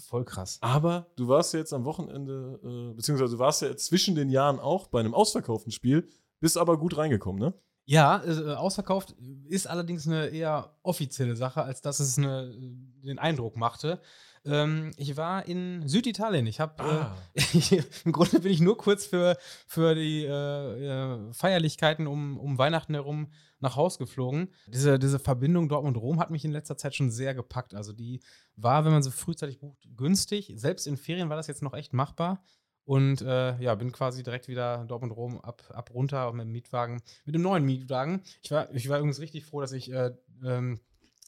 Voll krass. Aber du warst ja jetzt am Wochenende, äh, beziehungsweise du warst ja jetzt zwischen den Jahren auch bei einem ausverkauften Spiel, bist aber gut reingekommen, ne? Ja, äh, ausverkauft ist allerdings eine eher offizielle Sache, als dass es eine, den Eindruck machte. Ähm, ich war in Süditalien. Ich habe Ah. äh, im Grunde bin ich nur kurz für, für die äh, äh, Feierlichkeiten um, um Weihnachten herum nach Haus geflogen. Diese, diese Verbindung Dortmund-Rom hat mich in letzter Zeit schon sehr gepackt. Also die war, wenn man sie frühzeitig bucht, günstig. Selbst in Ferien war das jetzt noch echt machbar. Und äh, ja, bin quasi direkt wieder Dortmund-Rom ab, ab runter mit dem Mietwagen, mit dem neuen Mietwagen. Ich war, ich war übrigens richtig froh, dass ich äh, ähm,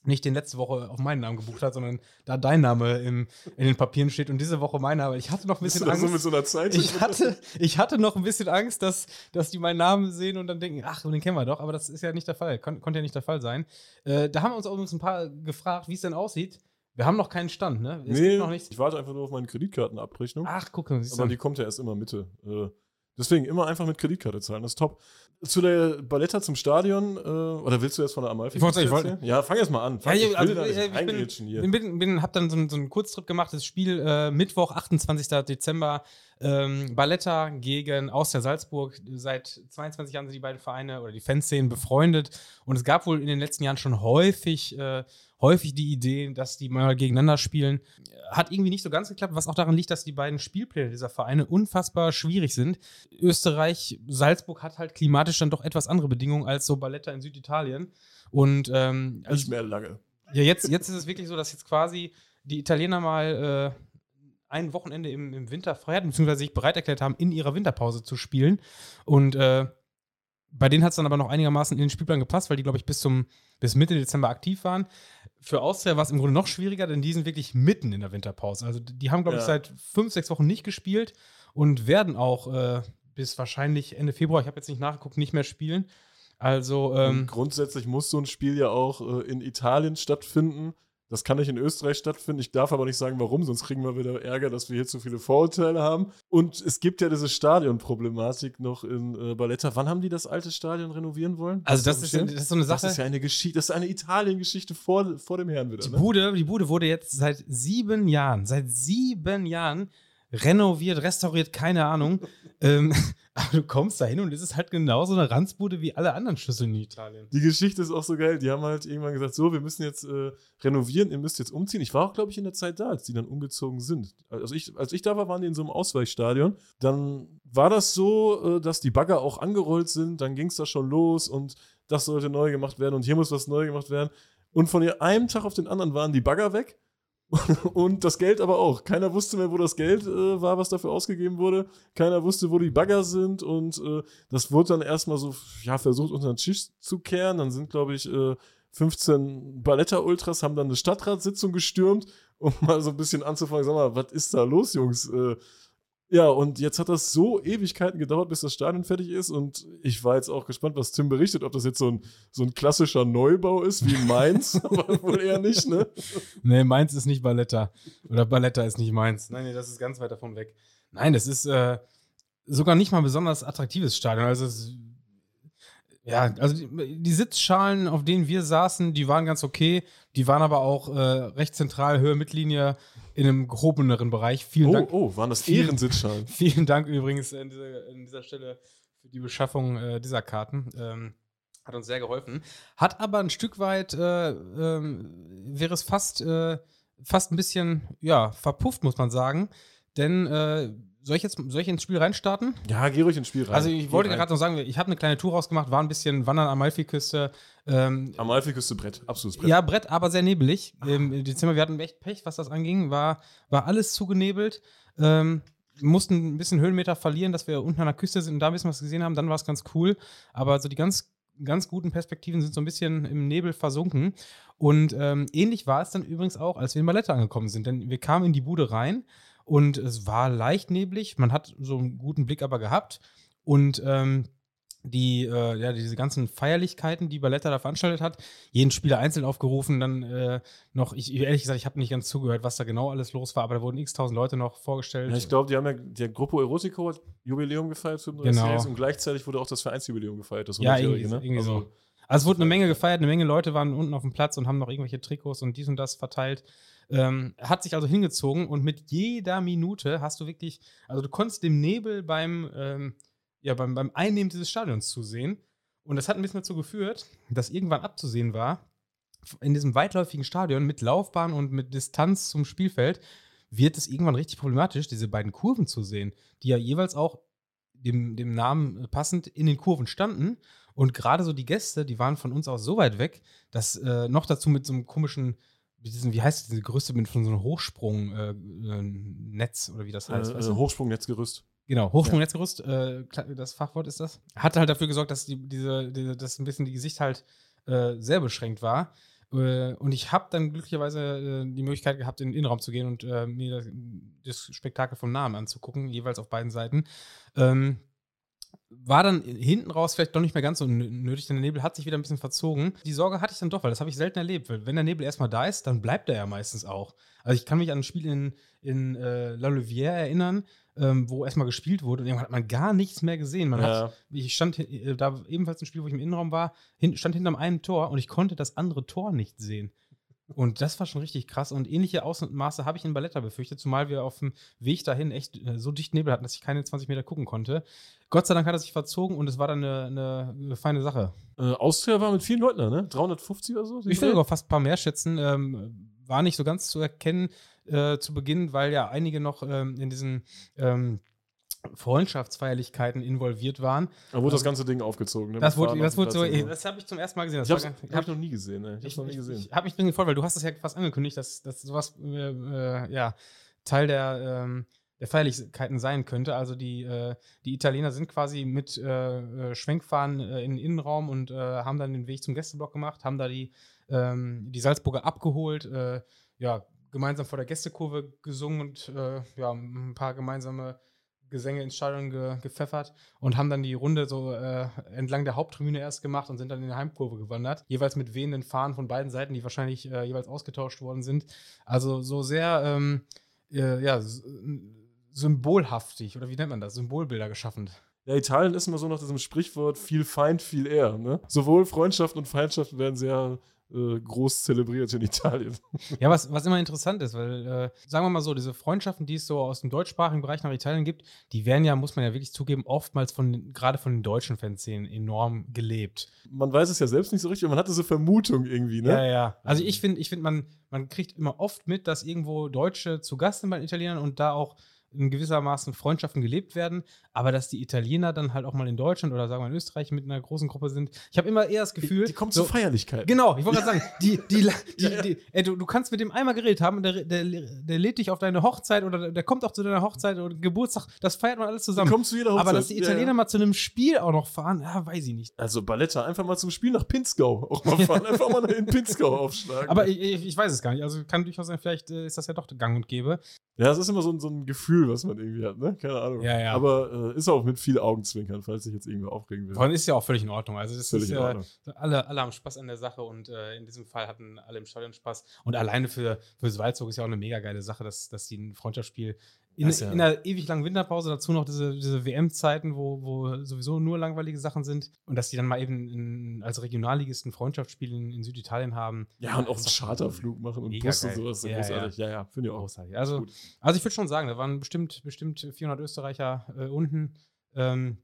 nicht den letzte Woche auf meinen Namen gebucht habe, sondern da dein Name im, in den Papieren steht und diese Woche meiner, weil ich hatte noch ein bisschen da so Angst. mit so einer Zeit? ich, hatte, ich hatte noch ein bisschen Angst, dass, dass die meinen Namen sehen und dann denken, ach, den kennen wir doch, aber das ist ja nicht der Fall. Kon konnte ja nicht der Fall sein. Äh, da haben wir uns auch uns ein paar gefragt, wie es denn aussieht. Wir haben noch keinen Stand, ne? Es nee, noch nichts. ich warte einfach nur auf meine Kreditkartenabrechnung. Ach, guck mal, aber du. die kommt ja erst immer Mitte. Äh, deswegen immer einfach mit Kreditkarte zahlen, das ist top. Zu der Balletta zum Stadion, äh, oder willst du jetzt von der Amalfi? Ich wollte- ich wollte-? Ja, fang erst mal an. Fang, Ja, ich also, äh, ich bin, hier. bin, bin, hab dann so, einen- so einen Kurztrip gemacht, das Spiel äh, Mittwoch, 28. Dezember, ähm, Balletta gegen Austria Salzburg. Seit 22 Jahren sind die beiden Vereine oder die Fanszenen befreundet und es gab wohl in den letzten Jahren schon häufig, äh, häufig die Idee, dass die mal gegeneinander spielen. Hat irgendwie nicht so ganz geklappt, was auch daran liegt, dass die beiden Spielpläne dieser Vereine unfassbar schwierig sind. Österreich, Salzburg hat halt klimatisch dann doch etwas andere Bedingungen als so Balletta in Süditalien. Und ähm, Nicht mehr lange. ja, jetzt, jetzt ist es wirklich so, dass jetzt quasi die Italiener mal äh, ein Wochenende im, im Winter frei hatten, beziehungsweise sich bereit erklärt haben, in ihrer Winterpause zu spielen. Und äh, bei denen hat es dann aber noch einigermaßen in den Spielplan gepasst, weil die, glaube ich, bis zum bis Mitte Dezember aktiv waren. Für Austria war es im Grunde noch schwieriger, denn die sind wirklich mitten in der Winterpause. Also die haben, glaube ich, Ja. seit fünf, sechs Wochen nicht gespielt und werden auch äh, bis wahrscheinlich Ende Februar, ich habe jetzt nicht nachgeguckt, nicht mehr spielen. Also, ähm, Und grundsätzlich muss so ein Spiel ja auch äh, in Italien stattfinden. Das kann nicht in Österreich stattfinden. Ich darf aber nicht sagen, warum, sonst kriegen wir wieder Ärger, dass wir hier zu viele Vorurteile haben. Und es gibt ja diese Stadionproblematik noch in äh, Balletta. Wann haben die das alte Stadion renovieren wollen? also das du ist, Schirm? das ist so eine Sache. Das ist ja eine Geschichte, das ist eine Italien-Geschichte vor, vor dem Herrn wieder. Die Ne? Bude, die Bude wurde jetzt seit sieben Jahren, seit sieben Jahren renoviert, restauriert, keine Ahnung. ähm, aber du kommst da hin und es ist halt genauso eine Ranzbude wie alle anderen Schlüssel in Italien. Die Geschichte ist auch so geil. Die haben halt irgendwann gesagt: So, wir müssen jetzt äh, renovieren, ihr müsst jetzt umziehen. Ich war auch, glaube ich, in der Zeit da, als die dann umgezogen sind. Also ich, als ich da war, waren die in so einem Ausweichstadion. Dann war das so, äh, dass die Bagger auch angerollt sind. Dann ging es da schon los und das sollte neu gemacht werden und hier muss was neu gemacht werden. Und von einem Tag auf den anderen waren die Bagger weg. Und das Geld aber auch. Keiner wusste mehr, wo das Geld äh, war, was dafür ausgegeben wurde. Keiner wusste, wo die Bagger sind. Und äh, das wurde dann erstmal so, ja, versucht unter den Tisch zu kehren. Dann sind, glaube ich, äh, 15 Balletta-Ultras haben dann eine Stadtratssitzung gestürmt, um mal so ein bisschen anzufangen. Sag mal, was ist da los, Jungs? Ja, und jetzt hat das so Ewigkeiten gedauert, bis das Stadion fertig ist. Und ich war jetzt auch gespannt, was Tim berichtet, ob das jetzt so ein, so ein klassischer Neubau ist wie Mainz. Aber wohl eher nicht, ne? Nee, Mainz ist nicht Balletta. Oder Balletta ist nicht Mainz. Nein, nee, das ist ganz weit davon weg. Nein, das ist äh, sogar nicht mal ein besonders attraktives Stadion. Also es ja, also die, die, Sitzschalen, auf denen wir saßen, die waren ganz okay. Die waren aber auch äh, recht zentral, Höhe, Mittellinie in einem gehobeneren Bereich. Vielen oh, Dank. Oh, waren das Ehrensitzschalen? Vielen Dank übrigens an dieser, an dieser Stelle für die Beschaffung äh, dieser Karten. Ähm, hat uns sehr geholfen. Hat aber ein Stück weit, äh, ähm, wäre es fast, äh, fast ein bisschen, ja, verpufft, muss man sagen. Denn äh, soll ich jetzt soll ich ins Spiel reinstarten? Ja, geh ruhig ins Spiel rein. Also ich wollte gerade noch sagen, ich habe eine kleine Tour rausgemacht, war ein bisschen Wandern am Amalfiküste. Ähm, Amalfiküste Brett, absolutes Brett. Ja, Brett, aber sehr nebelig. Im Dezember, wir hatten echt Pech, was das anging, war, war alles zugenebelt. Ähm, mussten ein bisschen Höhenmeter verlieren, dass wir unten an der Küste sind und da ein bisschen was gesehen haben, dann war es ganz cool. Aber so die ganz ganz guten Perspektiven sind so ein bisschen im Nebel versunken. Und ähm, ähnlich war es dann übrigens auch, als wir in Balletta angekommen sind. Denn wir kamen in die Bude rein und es war leicht neblig. Man hat so einen guten Blick aber gehabt. Und ähm, die, äh, ja, diese ganzen Feierlichkeiten, die Balletta da veranstaltet hat, jeden Spieler einzeln aufgerufen, dann äh, noch, ich, ehrlich gesagt, ich habe nicht ganz zugehört, was da genau alles los war, aber da wurden x tausend Leute noch vorgestellt. Ja, ich glaube, die haben ja, der Gruppe Erotico hat Jubiläum gefeiert, 35 genau. und gleichzeitig wurde auch das Vereinsjubiläum gefeiert, das ja, irgendwie, ne? irgendwie also, so. Also es wurde eine Menge gefeiert, eine Menge Leute waren unten auf dem Platz und haben noch irgendwelche Trikots und dies und das verteilt. Ähm, hat sich also hingezogen und mit jeder Minute hast du wirklich, also du konntest dem Nebel beim, ähm, ja, beim, beim Einnehmen dieses Stadions zusehen. Und das hat ein bisschen dazu geführt, dass irgendwann abzusehen war, in diesem weitläufigen Stadion mit Laufbahn und mit Distanz zum Spielfeld, wird es irgendwann richtig problematisch, diese beiden Kurven zu sehen, die ja jeweils auch dem, dem Namen passend in den Kurven standen. Und gerade so die Gäste, die waren von uns aus so weit weg, dass äh, noch dazu mit so einem komischen diesen, wie heißt diese Gerüste mit von so einem Hochsprungnetz äh, oder wie das heißt? Äh, weißt du? Hochsprungnetzgerüst. Genau, Hochsprungnetzgerüst, äh, das Fachwort ist das. Hat halt dafür gesorgt, dass die, diese, diese, dass ein bisschen die Gesicht halt äh, sehr beschränkt war. Äh, und ich habe dann glücklicherweise äh, die Möglichkeit gehabt, in den Innenraum zu gehen und mir das, das, Spektakel vom Namen anzugucken, jeweils auf beiden Seiten. Ähm, war dann hinten raus vielleicht doch nicht mehr ganz so nötig, denn der Nebel hat sich wieder ein bisschen verzogen. Die Sorge hatte ich dann doch, weil das habe ich selten erlebt. Wenn der Nebel erstmal da ist, dann bleibt er ja meistens auch. Also ich kann mich an ein Spiel in, in äh, La Louvière erinnern, ähm, wo erstmal gespielt wurde und irgendwann hat man gar nichts mehr gesehen. Man ja. hat, ich stand äh, da ebenfalls ein Spiel, wo ich im Innenraum war, hin, stand hinterm einem Tor und ich konnte das andere Tor nicht sehen. Und das war schon richtig krass. Und ähnliche Ausmaße habe ich in Balletta befürchtet, zumal wir auf dem Weg dahin echt äh, so dicht Nebel hatten, dass ich keine 20 Meter gucken konnte. Gott sei Dank hat er sich verzogen und es war dann eine, eine, eine feine Sache. Äh, Austria war mit vielen Leuten da, ne? 350 oder so? Ich will sogar fast ein paar mehr schätzen. Ähm, war nicht so ganz zu erkennen äh, zu Beginn, weil ja einige noch ähm, in diesen ähm, Freundschaftsfeierlichkeiten involviert waren. Da wurde das ganze Ding aufgezogen. Ne? Das, wurde, das, wurde so, das habe ich zum ersten Mal gesehen. Das ich habe hab ich noch nie gesehen. Ne? Ich, ich, ich, ich habe mich drin gefreut, weil du hast es ja fast angekündigt, dass, dass sowas äh, äh, ja, Teil der, ähm, der Feierlichkeiten sein könnte. Also die, äh, die Italiener sind quasi mit äh, äh, Schwenkfahren äh, in den Innenraum und haben dann den Weg zum Gästeblock gemacht, haben da die, ähm, die Salzburger abgeholt, ja, gemeinsam vor der Gästekurve gesungen und ja, ein paar gemeinsame Gesänge ins Stadion ge gepfeffert und haben dann die Runde so äh, entlang der Haupttribüne erst gemacht und sind dann in die Heimkurve gewandert. Jeweils mit wehenden Fahnen von beiden Seiten, die wahrscheinlich äh, jeweils ausgetauscht worden sind. Also so sehr, ähm, äh, ja, symbolhaftig oder wie nennt man das? Symbolbilder geschaffen. Ja, Italien ist immer so nach diesem Sprichwort viel Feind, viel eher. Ne? Sowohl Freundschaft und Feindschaft werden sehr äh, groß zelebriert in Italien. Ja, was, was immer interessant ist, weil, äh, sagen wir mal so, diese Freundschaften, die es so aus dem deutschsprachigen Bereich nach Italien gibt, die werden ja, muss man ja wirklich zugeben, oftmals von gerade von den deutschen Fanszenen enorm gelebt. Man weiß es ja selbst nicht so richtig, man hatte so Vermutung irgendwie, ne? Ja, ja. Also ich finde, ich finde, man, man kriegt immer oft mit, dass irgendwo Deutsche zu Gast sind bei den Italienern und da auch in gewissermaßen Freundschaften gelebt werden, aber dass die Italiener dann halt auch mal in Deutschland oder sagen wir in Österreich mit einer großen Gruppe sind. Ich habe immer eher das Gefühl. Die, die kommen so, zu Feierlichkeiten. Genau, ich wollte gerade sagen, die, die, die, ja, ja. ey, du, du kannst mit dem einmal geredet haben und der, der, der lädt dich auf deine Hochzeit oder der kommt auch zu deiner Hochzeit oder Geburtstag, das feiert man alles zusammen. kommst zu jeder Hochzeit. Aber dass die Italiener ja, mal zu einem Spiel auch noch fahren, ja, weiß ich nicht. Also Balletta, einfach mal zum Spiel nach Pinzgau auch mal fahren, einfach mal in Pinzgau aufschlagen. Aber ich, ich, ich, weiß es gar nicht. Also kann durchaus sein, vielleicht äh, ist das ja doch gang und gäbe. Ja, es ist immer so ein, so ein Gefühl, was man irgendwie hat, ne? Keine Ahnung. Ja, ja. Aber äh, ist auch mit viel Augenzwinkern, falls sich jetzt irgendwer aufregen will. Vor allem ist ja auch völlig in Ordnung. Also das Völlig ist in äh, Ordnung. alle, alle haben Spaß an der Sache und äh, in diesem Fall hatten alle im Stadion Spaß. Und alleine für, für Salzburg ist ja auch eine mega geile Sache, dass, dass die ein Freundschaftsspiel in, ja- in einer ewig langen Winterpause, dazu noch diese, diese WM-Zeiten, wo, wo sowieso nur langweilige Sachen sind und dass die dann mal eben in, als Regionalligisten ein Freundschaftsspiel in, in Süditalien haben. Ja, und auch einen Charterflug machen und Bus und sowas. Ja, großartig. Ja, ja, finde ich auch. Großartig. Also, Gut. also ich würde schon sagen, da waren bestimmt, bestimmt 400 Österreicher äh, unten. Ähm,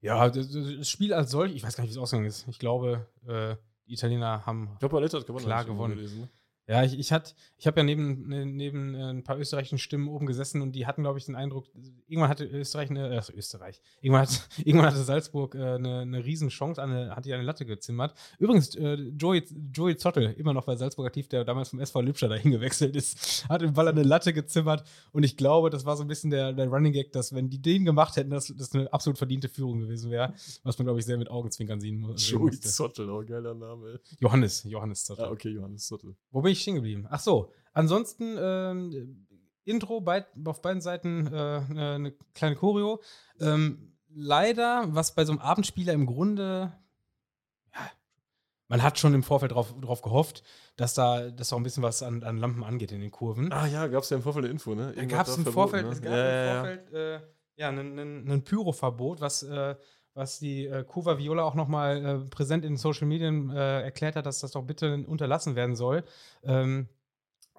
ja, das, Spiel als solch, ich weiß gar nicht, wie es ausgegangen ist. Ich glaube, äh, die Italiener haben. Ich Paletta hat gewonnen. Klar gewonnen. gelesen, ne? Ja, ich, ich, hat- ich habe ja neben, ne- neben äh, ein paar österreichischen Stimmen oben gesessen und die hatten, glaube ich, den Eindruck, irgendwann hatte Österreich eine, äh, Österreich, irgendwann, hat, irgendwann hatte Salzburg äh, eine, eine Riesenchance, eine, hat die eine Latte gezimmert. Übrigens, äh, Joey, Joey Zottel, immer noch bei Salzburg aktiv, der damals vom SV Lübscher dahin gewechselt ist, hat im Ball eine Latte gezimmert und ich glaube, das war so ein bisschen der, der Running Gag, dass wenn die den gemacht hätten, dass das eine absolut verdiente Führung gewesen wäre, was man, glaube ich, sehr mit Augenzwinkern sehen mu- sehen Joey. Zottel, auch geiler Name. Johannes, Johannes Zottel. Ah, okay, Johannes Zottel. Wo bin ich stehen geblieben? Ach so, ansonsten ähm, Intro beid, auf beiden Seiten äh, eine kleine Choreo. Ähm, leider, was bei so einem Abendspieler im Grunde, ja, man hat schon im Vorfeld drauf, drauf gehofft, dass da, dass auch ein bisschen was an, an Lampen angeht in den Kurven. Ah ja, gab es ja im Vorfeld eine Info, ne? Da Irgendwas gab es im Vorfeld, ne? es gab ja, ja, im ja. Vorfeld äh, ja, ein, ein, ein Pyro-Verbot, was, äh, was die äh, Kuva Viola auch nochmal äh, präsent in den Social Medien äh, erklärt hat, dass das doch bitte unterlassen werden soll. Ähm,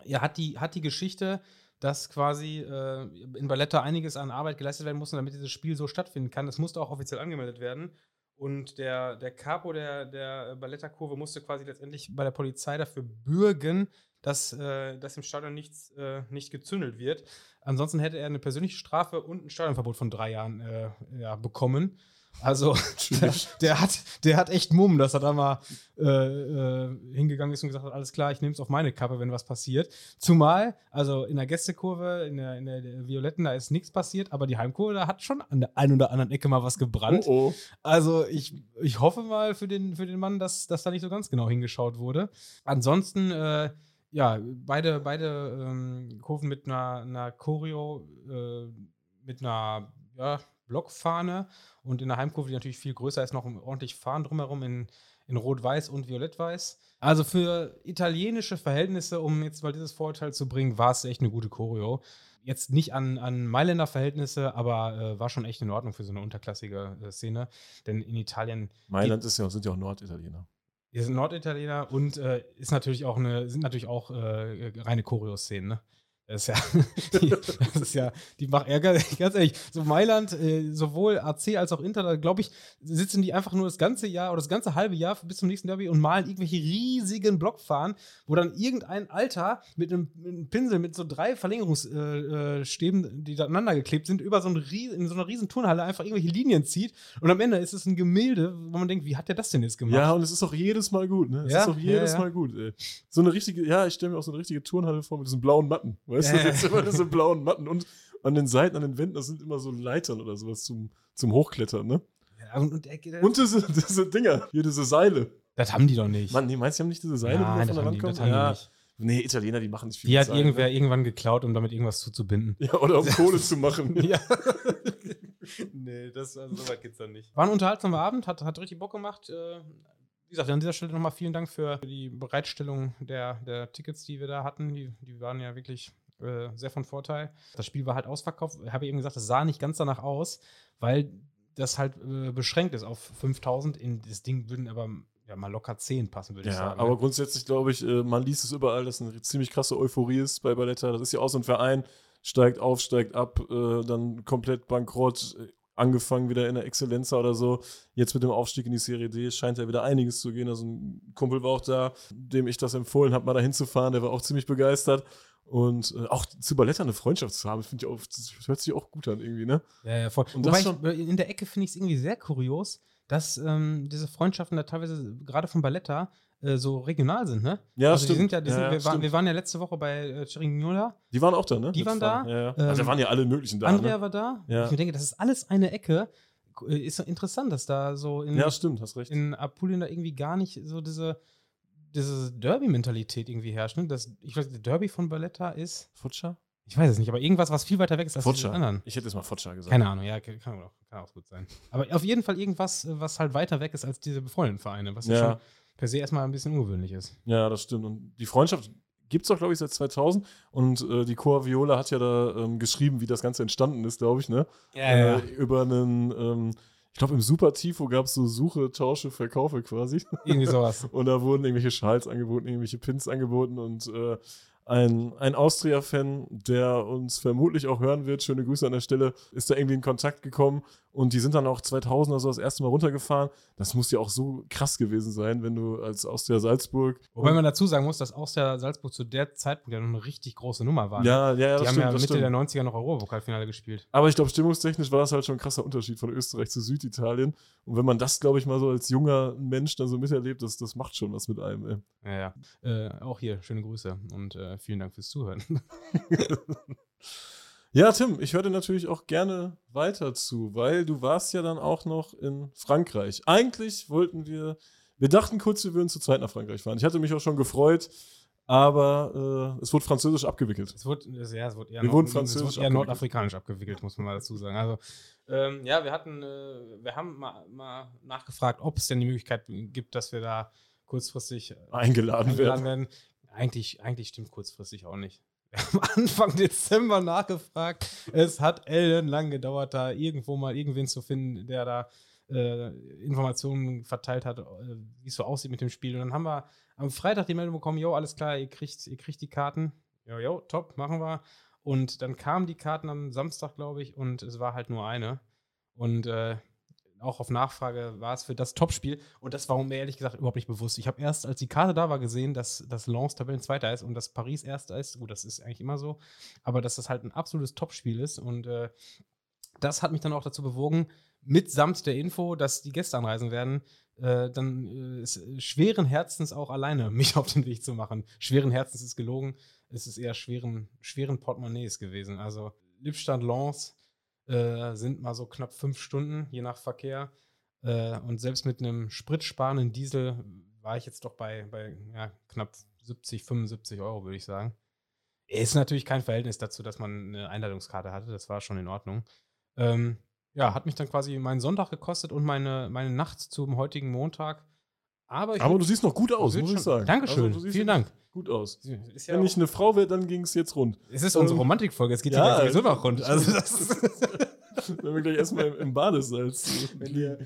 ja, hat die, hat die Geschichte, dass quasi äh, in Balletta einiges an Arbeit geleistet werden musste, damit dieses Spiel so stattfinden kann. Es musste auch offiziell angemeldet werden. Und der, der Capo der, der Balletta-Kurve musste quasi letztendlich bei der Polizei dafür bürgen, dass, äh, dass im Stadion nichts äh, nicht gezündelt wird. Ansonsten hätte er eine persönliche Strafe und ein Stadionverbot von drei Jahren äh, ja, bekommen. Also der, der, hat, der hat echt Mumm, dass er da mal äh, äh, hingegangen ist und gesagt hat, alles klar, ich nehme es auf meine Kappe, wenn was passiert. Zumal, also in der Gästekurve, in der, in der, der Violetten, da ist nichts passiert, aber die Heimkurve, da hat schon an der einen oder anderen Ecke mal was gebrannt. Oh, oh. Also ich, ich hoffe mal für den, für den Mann, dass, dass da nicht so ganz genau hingeschaut wurde. Ansonsten, äh, ja, beide, beide ähm, Kurven mit einer, einer Choreo, äh, mit einer ja, Blockfahne und in der Heimkurve, die natürlich viel größer ist, noch ordentlich Fahnen drumherum in, in Rot-Weiß und Violett-Weiß. Also für italienische Verhältnisse, um jetzt mal dieses Vorurteil zu bringen, war es echt eine gute Choreo. Jetzt nicht an, an Mailänder Verhältnisse, aber äh, war schon echt in Ordnung für so eine unterklassige äh, Szene. Denn in Italien, Mailand ist ja, sind ja auch Norditaliener. wir sind Norditaliener und äh, ist natürlich auch eine, sind natürlich auch äh, reine Choreo-Szenen, ne? Das ist ja, die, das ist ja, die machen, ja, ganz ehrlich, so Mailand, äh, sowohl AC als auch Inter, da glaube ich, sitzen die einfach nur das ganze Jahr oder das ganze halbe Jahr bis zum nächsten Derby und malen irgendwelche riesigen Blockfahnen, wo dann irgendein Alter mit einem, mit einem Pinsel mit so drei Verlängerungsstäben, äh, Stäben, die da aneinander geklebt sind, über so, ein, in so einer riesen Turnhalle einfach irgendwelche Linien zieht und am Ende ist es ein Gemälde, wo man denkt, wie hat der das denn jetzt gemacht? Ja, und es ist auch jedes Mal gut, ne? Es Ja, ist auch jedes ja. Mal gut, ey. So eine richtige, ja, ich stelle mir auch so eine richtige Turnhalle vor mit diesen blauen Matten. Weißt Ja, du, das ja. sind immer diese blauen Matten und an den Seiten, an den Wänden, das sind immer so Leitern oder sowas zum, zum Hochklettern, ne? Ja, und, und, der- Und diese, diese Dinger, hier diese Seile. das haben die doch nicht. Mann, nee, meinst du, die haben nicht diese Seile, Nein, die das da von der haben Wand die, haben ja. nicht. Nee, Italiener, die machen nicht viel Die hat Seilen, irgendwer ne? irgendwann geklaut, um damit irgendwas zuzubinden. Ja, oder um Kohle zu machen. Ja. nee, das, also so weit geht's dann nicht. War ein unterhaltsamer Abend, hat, hat richtig Bock gemacht. Äh, Wie gesagt, an dieser Stelle nochmal vielen Dank für die Bereitstellung der, der Tickets, die wir da hatten. Die, die waren ja wirklich äh, sehr von Vorteil. Das Spiel war halt ausverkauft. Ich habe eben gesagt, es sah nicht ganz danach aus, weil das halt äh, beschränkt ist auf 5000. In das Ding würden aber ja, mal locker 10 passen, würde ich Ja, sagen. aber ne? grundsätzlich glaube ich, äh, man liest es überall, dass eine ziemlich krasse Euphorie ist bei Balletta. Das ist ja auch so ein Verein, steigt auf, steigt ab, äh, dann komplett bankrott, angefangen wieder in der Exzellenza oder so. Jetzt mit dem Aufstieg in die Serie D scheint ja wieder einiges zu gehen. Also ein Kumpel war auch da, dem ich das empfohlen habe, mal dahin zu fahren. Der war auch ziemlich begeistert. Und äh, auch zu Balletta eine Freundschaft zu haben, finde ich auch, das hört sich auch gut an irgendwie, ne? Ja, ja, voll. Und Wobei ich, äh, in der Ecke finde ich es irgendwie sehr kurios, dass ähm, diese Freundschaften da teilweise gerade von Balletta äh, so regional sind, ne? Ja, also stimmt. ja, die Ja, sind, ja, wir, waren, wir waren ja letzte Woche bei äh, Cerignola. Die waren auch da, ne? Die waren da. Ja, ähm, also da waren ja alle möglichen da. Andrea ne? war da. Ich mir denke, das ist alles eine Ecke. Äh, Ist interessant, dass da so in, Ja, stimmt, hast recht. in Apulien da irgendwie gar nicht so diese, diese Derby-Mentalität irgendwie herrscht. Ne? Das, ich weiß, der Derby von Balletta ist. Futscher? Ich weiß es nicht, aber irgendwas, was viel weiter weg ist als die Foggia. anderen. Ich hätte jetzt mal Foggia gesagt. Keine Ahnung, ja, kann, kann, auch, kann auch gut sein. Aber auf jeden Fall irgendwas, was halt weiter weg ist als diese befreundeten Vereine, was ja, Ja. schon per se erstmal ein bisschen ungewöhnlich ist. Ja, das stimmt. Und die Freundschaft gibt es auch, glaube ich, seit 2000. Und äh, die Coa Viola hat ja da ähm, geschrieben, wie das Ganze entstanden ist, glaube ich, ne? äh, Über einen, ähm, ich glaube, im Super Tifo gab es so Suche, Tausche, Verkaufe quasi. Irgendwie sowas. Und da wurden irgendwelche Schals angeboten, irgendwelche Pins angeboten und äh, ein, ein Austria-Fan, der uns vermutlich auch hören wird, schöne Grüße an der Stelle, ist da irgendwie in Kontakt gekommen und die sind dann auch 2000 oder so das erste Mal runtergefahren. Das muss ja auch so krass gewesen sein, wenn du als Austria Salzburg. Wobei man dazu sagen muss, dass Austria Salzburg zu der Zeitpunkt ja noch eine richtig große Nummer war. ne? ja, ja, ja, Die haben stimmt, ja Mitte stimmt. der 90er noch Europapokalfinale gespielt. Aber ich glaube, stimmungstechnisch war das halt schon ein krasser Unterschied von Österreich zu Süditalien. Und wenn man das, glaube ich, mal so als junger Mensch dann so miterlebt, das, das macht schon was mit einem. Ey. Ja, ja. Äh, auch hier, schöne Grüße und äh, vielen Dank fürs Zuhören. Ja, Tim, ich höre dir natürlich auch gerne weiter zu, weil du warst ja dann auch noch in Frankreich. Eigentlich wollten wir, wir dachten kurz, wir würden zu zweit nach Frankreich fahren. Ich hatte mich auch schon gefreut, aber äh, es wurde französisch abgewickelt. Es wurde, ja, es wurde eher, Wir wurden es französisch wurde eher abgewickelt. nordafrikanisch abgewickelt, muss man mal dazu sagen. Also, ähm, ja, wir hatten, äh, wir haben mal, mal nachgefragt, ob es denn die Möglichkeit gibt, dass wir da kurzfristig äh, Eingeladen, eingeladen werden. werden. Eigentlich, eigentlich stimmt kurzfristig auch nicht. Anfang Dezember nachgefragt. Es hat ellenlang gedauert, da irgendwo mal irgendwen zu finden, der da äh, Informationen verteilt hat, äh, wie es so aussieht mit dem Spiel. Und dann haben wir am Freitag die Meldung bekommen, jo, alles klar, ihr kriegt, ihr kriegt die Karten. Jo, jo, top, machen wir. Und dann kamen die Karten am Samstag, glaube ich, und es war halt nur eine. Und äh, auch auf Nachfrage war es für das Topspiel. Und das war mir ehrlich gesagt überhaupt nicht bewusst. Ich habe erst, als die Karte da war, gesehen, dass, dass Lens Tabellenzweiter ist und dass Paris Erster ist. Gut, das ist eigentlich immer so. Aber dass das halt ein absolutes Topspiel ist. Und äh, das hat mich dann auch dazu bewogen, mitsamt der Info, dass die Gäste anreisen werden, äh, dann äh, äh, schweren Herzens auch alleine mich auf den Weg zu machen. Schweren Herzens ist gelogen. Es ist eher schweren, schweren Portemonnaies gewesen. Also Lippstadt, Lens äh, sind mal so knapp fünf Stunden, je nach Verkehr. Äh, und selbst mit einem spritsparenden Diesel war ich jetzt doch bei, bei ja, knapp 70, 75 Euro, würde ich sagen. Ist natürlich kein Verhältnis dazu, dass man eine Einladungskarte hatte. Das war schon in Ordnung. Ähm, ja, hat mich dann quasi meinen Sonntag gekostet und meine, meine Nacht zum heutigen Montag. Aber, ich Aber du siehst noch gut aus, muss ich sagen. Dankeschön, Also, du siehst vielen Dank. Gut aus. Ist ja Wenn ich eine Frau wäre, dann ging es jetzt rund. es ist unsere ähm, Romantikfolge, es geht ja, sowieso noch rund. Also das Wenn wir gleich erstmal im, Badesalz. Wenn ihr-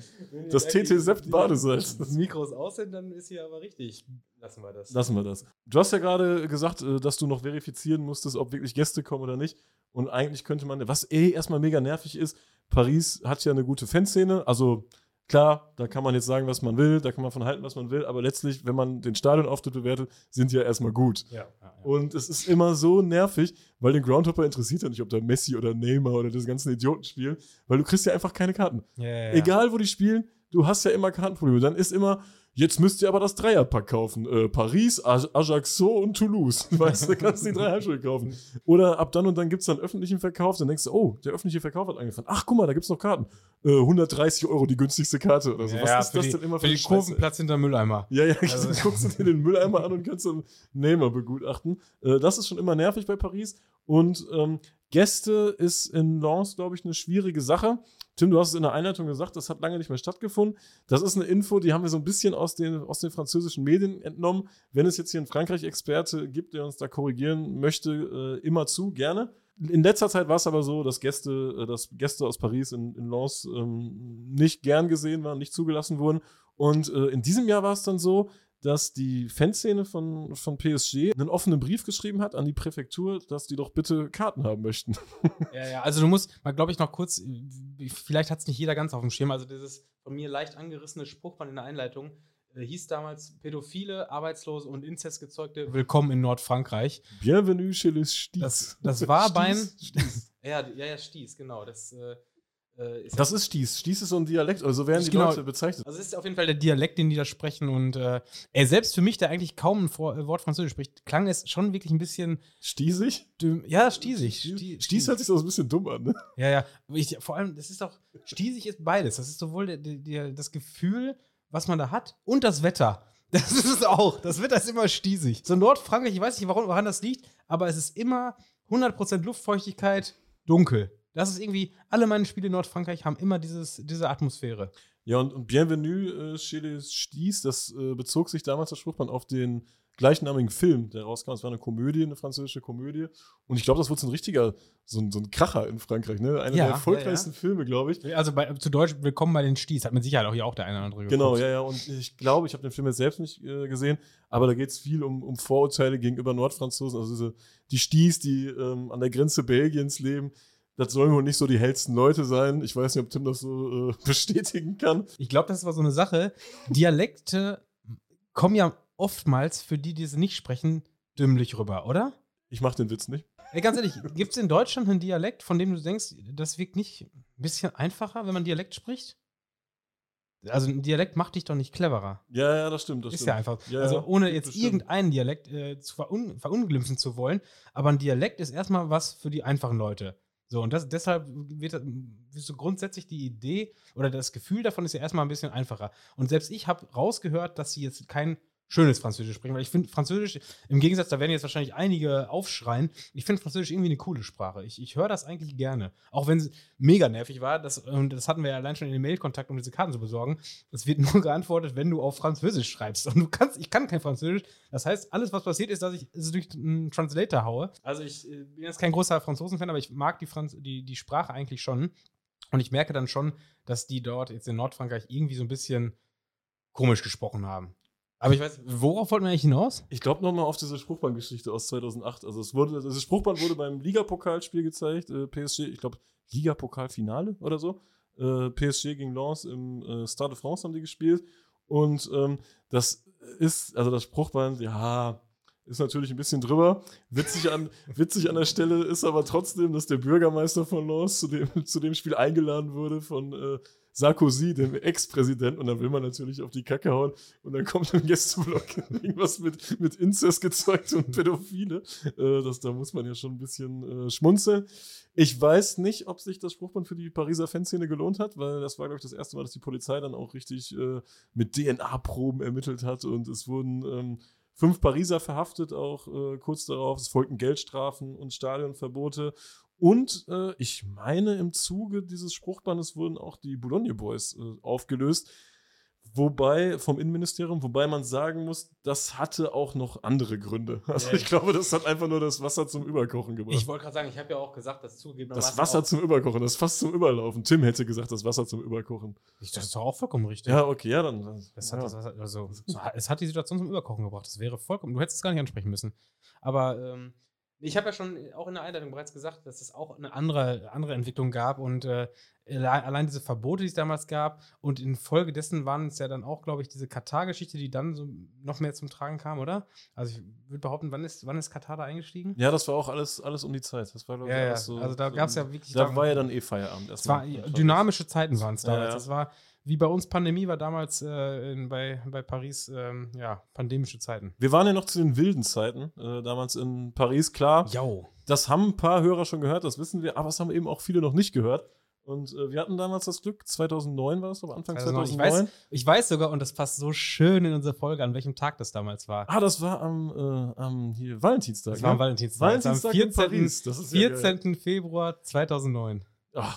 das TT Sept Badesalz. Das Mikros aus sind, dann ist hier aber richtig. Lassen wir das. Lassen wir das. Du hast ja gerade gesagt, äh, dass du noch verifizieren musstest, ob wirklich Gäste kommen oder nicht. Und eigentlich könnte man, was eh erstmal mega nervig ist, Paris hat ja eine gute Fanszene. Also klar, da kann man jetzt sagen, was man will, da kann man von halten, was man will. Aber letztlich, wenn man den Stadionauftritt bewertet, sind die ja erstmal gut. Ja, ja, ja. Und es ist immer so nervig, weil den Groundhopper interessiert ja nicht, ob da Messi oder Neymar oder das ganzen Idioten spielen, weil du kriegst ja einfach keine Karten. Egal, wo die spielen, du hast ja immer Kartenprobleme. Dann ist immer, jetzt müsst ihr aber das Dreierpack kaufen. Äh, Paris, Aj- Ajaccio und Toulouse. Weißt du, kannst die drei Heimspiele kaufen. Oder ab dann und dann gibt es dann öffentlichen Verkauf. Dann denkst du, oh, der öffentliche Verkauf hat angefangen. Ach, guck mal, da gibt es noch Karten. Äh, 130 Euro die günstigste Karte oder so. Ja, Was ist für das die, denn immer für für die eine Scheiße? Kurvenplatz hinter Mülleimer. Ja, ja, Also- dann guckst du dir den Mülleimer an und kannst dann Nehmer begutachten. Äh, das ist schon immer nervig bei Paris. Und ähm, Gäste ist in Lens, glaube ich, eine schwierige Sache. Tim, du hast es in der Einleitung gesagt, das hat lange nicht mehr stattgefunden. Das ist eine Info, die haben wir so ein bisschen aus den, aus den französischen Medien entnommen. Wenn es jetzt hier einen Frankreich-Experte gibt, der uns da korrigieren möchte, äh, immer zu, gerne. In letzter Zeit war es aber so, dass Gäste, äh, dass Gäste aus Paris in, in Lens ähm, nicht gern gesehen waren, nicht zugelassen wurden. Und äh, in diesem Jahr war es dann so, dass die Fanszene von, von PSG einen offenen Brief geschrieben hat an die Präfektur, dass die doch bitte Karten haben möchten. Ja, ja, also du musst mal, glaube ich, noch kurz, vielleicht hat es nicht jeder ganz auf dem Schirm, also dieses von mir leicht angerissene Spruchband in der Einleitung äh, hieß damals Pädophile, Arbeitslose und Inzestgezeugte willkommen in Nordfrankreich. Bienvenue chez les Sties. Das- das war beim- Sties. Ja, ja, ja, Stieß, genau. Das, äh, äh, ist Das ist Sties. Sties ist so ein Dialekt, also so werden die Genau. Leute bezeichnet. Also es ist auf jeden Fall der Dialekt, den die da sprechen. Und äh, ey, selbst für mich, der eigentlich kaum ein Vor äh, Wort Französisch spricht, klang es schon wirklich ein bisschen Stiesig? Ja, stiesig. Sti- Sties hört sich so ein bisschen dumm an, ne? Ja, ja. Ich, vor allem, das ist auch, stiesig ist beides. Das ist sowohl der, der, der, das Gefühl, was man da hat, und das Wetter. Das ist es auch. Das Wetter ist immer stiesig. So Nordfrankreich, ich weiß nicht, warum, woran das liegt, aber es ist immer 100% Luftfeuchtigkeit, dunkel. Das ist irgendwie, alle meine Spiele in Nordfrankreich haben immer dieses, diese Atmosphäre. Ja, und, und Bienvenue äh, chez les Sties, das äh, bezog sich damals das Spruchband auf den gleichnamigen Film, der rauskam. Es war eine Komödie, eine französische Komödie. Und ich glaube, das wurde so ein richtiger, so ein, so ein Kracher in Frankreich, ne? Einer Ja, der erfolgreichsten ja, Filme, glaube ich. Also bei, zu Deutsch, willkommen bei den Sties, hat mit Sicherheit auch hier auch der eine oder andere Genau, geguckt. ja, ja. Und ich glaube, ich habe den Film jetzt selbst nicht äh, gesehen, aber da geht es viel um, um Vorurteile gegenüber Nordfranzosen. Also diese, die Sties, die ähm, an der Grenze Belgiens leben. Das sollen wohl nicht so die hellsten Leute sein. Ich weiß nicht, ob Tim das so äh, bestätigen kann. Ich glaube, das war so eine Sache. Dialekte kommen ja oftmals für die, die sie nicht sprechen, dümmlich rüber, oder? Ich mache den Witz nicht. Ey, ganz ehrlich, gibt es in Deutschland einen Dialekt, von dem du denkst, das wirkt nicht ein bisschen einfacher, wenn man Dialekt spricht? Also ein Dialekt macht dich doch nicht cleverer. Ja, ja, das stimmt. Das ist stimmt. ja einfach. Ja, also ohne jetzt irgendeinen Dialekt äh, zu verun verunglimpfen zu wollen, aber ein Dialekt ist erstmal was für die einfachen Leute. So, und das, deshalb wird, so grundsätzlich die Idee oder das Gefühl davon ist ja erstmal ein bisschen einfacher. Und selbst ich habe rausgehört, dass sie jetzt kein schönes Französisch sprechen, weil ich finde Französisch, im Gegensatz, da werden jetzt wahrscheinlich einige aufschreien, ich finde Französisch irgendwie eine coole Sprache. Ich, ich höre das eigentlich gerne. Auch wenn es mega nervig war, das, und das hatten wir ja allein schon in den Mailkontakt, um diese Karten zu besorgen. Es wird nur geantwortet, wenn du auf Französisch schreibst. Und du kannst, ich kann kein Französisch. Das heißt, alles, was passiert, ist, dass ich es durch einen Translator haue. Also ich äh, bin jetzt kein großer Franzosen-Fan, aber ich mag die, Franz die, die Sprache eigentlich schon. Und ich merke dann schon, dass die dort jetzt in Nordfrankreich irgendwie so ein bisschen komisch gesprochen haben. Aber ich weiß, worauf wollten wir eigentlich hinaus? Ich glaube nochmal auf diese Spruchbandgeschichte aus 2008. Also es wurde, dieses Spruchband wurde beim Ligapokalspiel gezeigt. Äh, PSG, ich glaube Ligapokalfinale oder so. Äh, PSG gegen Lens im äh, Stade de France haben die gespielt. Und ähm, das ist, also das Spruchband, ja, ist natürlich ein bisschen drüber. Witzig an, witzig an der Stelle ist aber trotzdem, dass der Bürgermeister von Lens zu dem, zu dem Spiel eingeladen wurde von äh, Sarkozy, dem Ex-Präsidenten. Und dann will man natürlich auf die Kacke hauen. Und dann kommt im Gästeblock irgendwas mit, mit Inzest gezeugt und Pädophile. Äh, das, da muss man ja schon ein bisschen äh, schmunzeln. Ich weiß nicht, ob sich das Spruchband für die Pariser Fanszene gelohnt hat, weil das war, glaube ich, das erste Mal, dass die Polizei dann auch richtig äh, mit DNA-Proben ermittelt hat. Und es wurden ähm, fünf Pariser verhaftet, auch äh, kurz darauf. Es folgten Geldstrafen und Stadionverbote. Und äh, ich meine, im Zuge dieses Spruchbandes wurden auch die Boulogne Boys äh, aufgelöst. Wobei, vom Innenministerium, wobei man sagen muss, das hatte auch noch andere Gründe. Also Ja. ich glaube, das hat einfach nur das Wasser zum Überkochen gebracht. Ich wollte gerade sagen, ich habe ja auch gesagt, dass zugegebenermaßen. das Wasser auch, zum Überkochen, das fast zum Überlaufen. Tim hätte gesagt, das Wasser zum Überkochen. Das ist doch auch vollkommen richtig. Ja, okay, ja, dann. Das hat, ja. das, Wasser- also, so- es hat die Situation zum Überkochen gebracht. Das wäre vollkommen. Du hättest es gar nicht ansprechen müssen. Aber ähm, ich habe ja schon auch in der Einleitung bereits gesagt, dass es auch eine andere, andere Entwicklung gab und äh, alle- allein diese Verbote, die es damals gab und infolgedessen waren es ja dann auch, glaube ich, diese Katar-Geschichte, die dann so noch mehr zum Tragen kam, oder? Also ich würde behaupten, wann ist, wann ist Katar da eingestiegen? ja, das war auch alles, alles um die Zeit. Das war, glaube ich, Ja, ja. alles so. Also da gab's ja wirklich Da war ja dann eh Feierabend. Es war dynamische Zeiten waren es Ja, damals. ja. Das war wie bei uns Pandemie war damals äh, in, bei, bei Paris ähm, ja pandemische Zeiten. Wir waren ja noch zu den wilden Zeiten, äh, damals in Paris, klar. Jo. Das haben ein paar Hörer schon gehört, das wissen wir, aber es haben eben auch viele noch nicht gehört. Und äh, wir hatten damals das Glück, 2009 war es, aber Anfang Also noch- ich 2009. weiß, ich weiß sogar, und das passt so schön in unsere Folge, an welchem Tag das damals war. Ah, das war am, äh, am hier, Valentinstag. das war am ne? Valentinstag. Das Valentinstag am in 14. Paris. Das ist ja geil. 14. Februar 2009.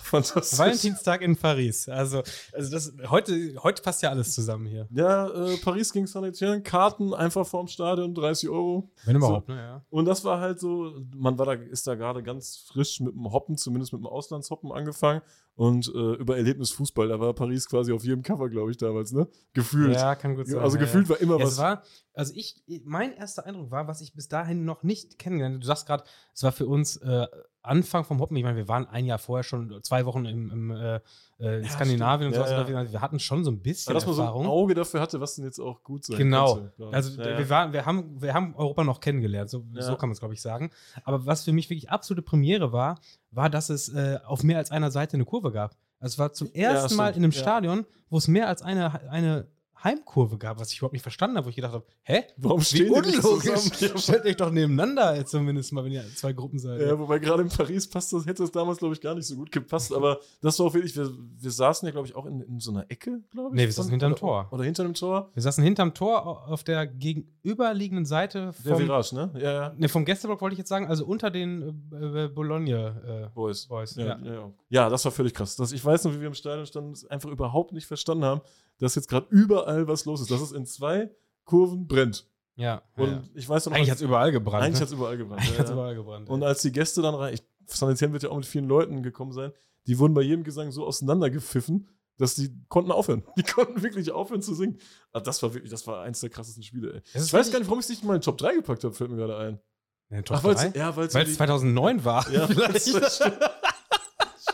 Fantastisch. Valentinstag in Paris. Also, also das, heute, heute passt ja alles zusammen hier. Ja, äh, Paris gegen Saint-Etienne, Karten einfach vorm Stadion, 30 Euro. Wenn überhaupt, ne? Ja. Und das war halt so, man war da, ist da gerade ganz frisch mit dem Hoppen, zumindest mit dem Auslandshoppen angefangen. Und äh, über Erlebnis Fußball, da war Paris quasi auf jedem Cover, glaube ich, damals, ne? Gefühlt. Ja, kann gut sein. also ja, gefühlt ja. war immer Ja, was. es war, also ich, mein erster Eindruck war, was ich bis dahin noch nicht kennengelernt habe. Du sagst gerade, es war für uns äh, Anfang vom Hoppen. Ich meine, wir waren ein Jahr vorher schon zwei Wochen im, im äh, äh, in Ja, Skandinavien stimmt. und sowas. Ja, unterwegs. Wir hatten schon so ein bisschen Aber dass man so ein. Auge dafür hatte, was denn jetzt auch gut sein Genau. könnte. Also ja, wir, ja. waren, wir, haben, wir haben Europa noch kennengelernt, so, Ja. so kann man es, glaube ich, sagen. Aber was für mich wirklich absolute Premiere war, war, dass es äh, auf mehr als einer Seite eine Kurve gab. Also es war zum Ja, ersten Mal in einem Ja. Stadion, wo es mehr als eine, eine Heimkurve gab, was ich überhaupt nicht verstanden habe, wo ich gedacht habe, hä? Warum stehen die nicht zusammen? Stellt euch doch nebeneinander zumindest mal, wenn ihr zwei Gruppen seid. Ja, wobei gerade in Paris passt das, hätte das damals, glaube ich, gar nicht so gut gepasst. Aber das war auch wirklich, wir, wir saßen ja, glaube ich, auch in, in so einer Ecke, glaube ich. Nee, wir saßen hinterm oder, Tor. Oder hinter dem Tor. Wir saßen hinterm Tor auf der gegenüberliegenden Seite Der vom, Virage, ne? Ja, ja. ne, vom Gästeblock, wollte ich jetzt sagen, also unter den äh, äh, Bologna äh, Boys. Boys. Ja, Ja. ja. Ja, ja, das war völlig krass. Das, ich weiß noch, wie wir im Stadion standen, es einfach überhaupt nicht verstanden haben, dass jetzt gerade überall was los ist. Dass es in zwei Kurven brennt. ja. Und ja. ich weiß noch, Eigentlich hat es überall gebrannt. eigentlich ne? hat's überall gebrannt. Eigentlich ja, hat's überall gebrannt. Und als die Gäste dann rein, ich, Sanitär wird ja auch mit vielen Leuten gekommen sein, die wurden bei jedem Gesang so auseinandergepfiffen, dass die konnten aufhören. Die konnten wirklich aufhören zu singen. Ah, das war wirklich, das war eins der krassesten Spiele, ey. Ich weiß gar nicht, warum ich es nicht mal in den Top 3 gepackt habe, fällt mir gerade ein. Ja, Top Ach, weil's, drei? ja, weil's Weil es 2009 war. Ja, vielleicht. das stimmt.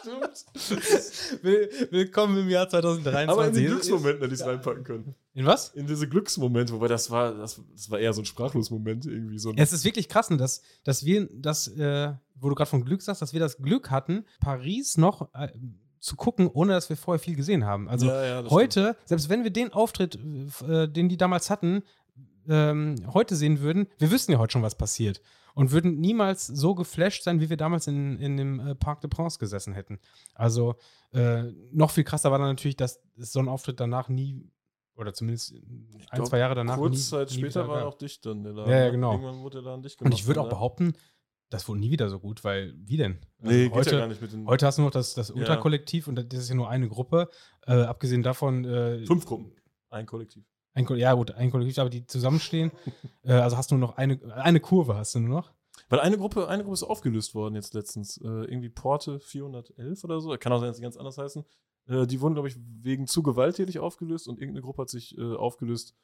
Stimmt. Will- Willkommen im Jahr 2023. Aber in die Glücksmomente hätte ich es reinpacken können. In was? In diese Glücksmomente, wobei das war, das, das war eher so ein Sprachlos-Moment irgendwie. So Es ist wirklich krass, ne, dass, dass wir das, äh, wo du gerade von Glück sagst, dass wir das Glück hatten, Paris noch äh, zu gucken, ohne dass wir vorher viel gesehen haben. Also Ja, ja, heute, selbst wenn wir den Auftritt, äh, den die damals hatten, ähm, heute sehen würden, wir wüssten ja heute schon, was passiert. Und würden niemals so geflasht sein, wie wir damals in, in dem äh, Parc de Prince gesessen hätten. Also äh, noch viel krasser war dann natürlich, dass so ein Auftritt danach nie, oder zumindest ein, glaub, zwei Jahre danach. Kurz nie, Zeit nie später war gab. auch dicht dann der Laden. Ja, ja, genau. Irgendwann wurde der Laden dicht Und gemacht. ich würde auch ne? behaupten, das wurde nie wieder so gut, weil, wie denn? Also Nee, geht heute, ja gar nicht mit den heute hast du noch das, das Ja. Ultrakollektiv und das ist ja nur eine Gruppe. Äh, abgesehen davon, äh, fünf Gruppen. Ein Kollektiv. Ein, ja gut, ein Kollektiv, aber die zusammenstehen. äh, also hast du nur noch eine, eine Kurve, hast du nur noch. Weil eine Gruppe, eine Gruppe ist aufgelöst worden jetzt letztens. Äh, irgendwie Porte 411 oder so. Kann auch sein, dass die ganz anders heißen. Äh, die wurden, glaube ich, wegen zu gewalttätig aufgelöst und irgendeine Gruppe hat sich äh, aufgelöst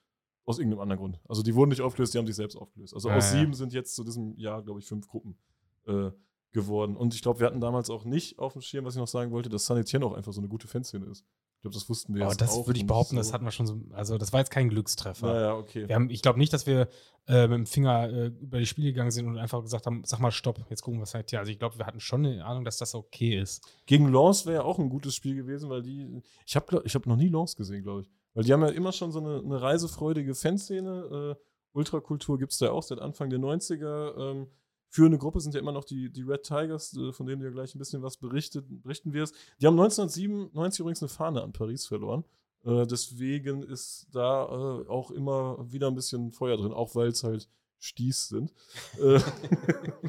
aus irgendeinem anderen Grund. Also die wurden nicht aufgelöst, die haben sich selbst aufgelöst. Also Ja, aus ja. sieben sind jetzt zu diesem Jahr, glaube ich, fünf Gruppen äh, geworden. Und ich glaube, wir hatten damals auch nicht auf dem Schirm, was ich noch sagen wollte, dass Sanitien auch einfach so eine gute Fanszene ist. Ich glaube, das wussten wir Aber jetzt das auch würde ich behaupten, so. das hatten wir schon so. Also, das war jetzt kein Glückstreffer. Naja, okay. Wir haben, ich glaube nicht, dass wir äh, mit dem Finger äh, über die Spiele gegangen sind und einfach gesagt haben: Sag mal, stopp, jetzt gucken wir es halt hier. Also, ich glaube, wir hatten schon eine Ahnung, dass das okay ist. Gegen Lens wäre ja auch ein gutes Spiel gewesen, weil die. Ich habe ich hab noch nie Lens gesehen, glaube ich. Weil die haben ja immer schon so eine, eine reisefreudige Fanszene. Äh, Ultrakultur gibt es da auch seit Anfang der 90er. Ähm, führende Gruppe sind ja immer noch die, die Red Tigers, äh, von denen ja gleich ein bisschen was berichtet, berichten wirst. Die haben 1997 übrigens eine Fahne an Paris verloren. Äh, deswegen ist da äh, auch immer wieder ein bisschen Feuer drin, auch weil es halt Stieß sind. Äh,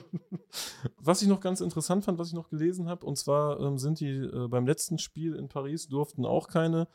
was ich noch ganz interessant fand, was ich noch gelesen habe, und zwar ähm, sind die äh, beim letzten Spiel in Paris durften auch keine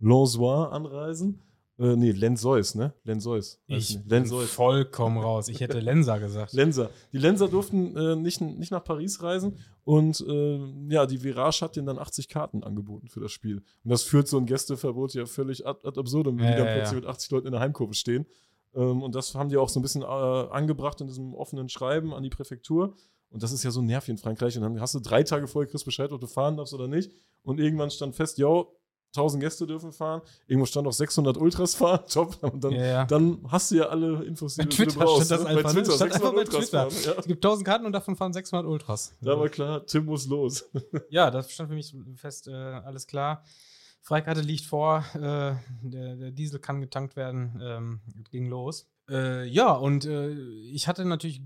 Lensois anreisen. Äh, nee, Lensois, ne? Lensois. Ich Lensois. vollkommen raus. Ich hätte Lenser gesagt. Lenser. Die Lenser durften äh, nicht, nicht nach Paris reisen und äh, ja, die Virage hat denen dann 80 Karten angeboten für das Spiel. Und das führt so ein Gästeverbot ja völlig ad, ad absurdum, wenn Ja, die dann ja, plötzlich ja. mit 80 Leuten in der Heimkurve stehen. Ähm, und das haben die auch so ein bisschen äh, angebracht in diesem offenen Schreiben an die Präfektur. Und das ist ja so nervig in Frankreich. Und dann hast du drei Tage vorher kriegst Bescheid, ob du fahren darfst oder nicht. Und irgendwann stand fest, yo, 1000 Gäste dürfen fahren. Irgendwo stand auch 600 Ultras fahren. Top. Und dann, Ja, ja. dann hast du ja alle Infos, die Bei Twitter du brauchst. stand das ne? einfach, Bei ne? Twitter, Stand 600 einfach bei Ultras Twitter. fahren. Ja. Es gibt 1000 Karten und davon fahren 600 Ultras. Da war klar, Tim muss los. Ja, das stand für mich fest, äh, alles klar. Freikarte liegt vor, äh, der, der Diesel kann getankt werden, ähm, ging los. Äh, ja, und äh, ich hatte natürlich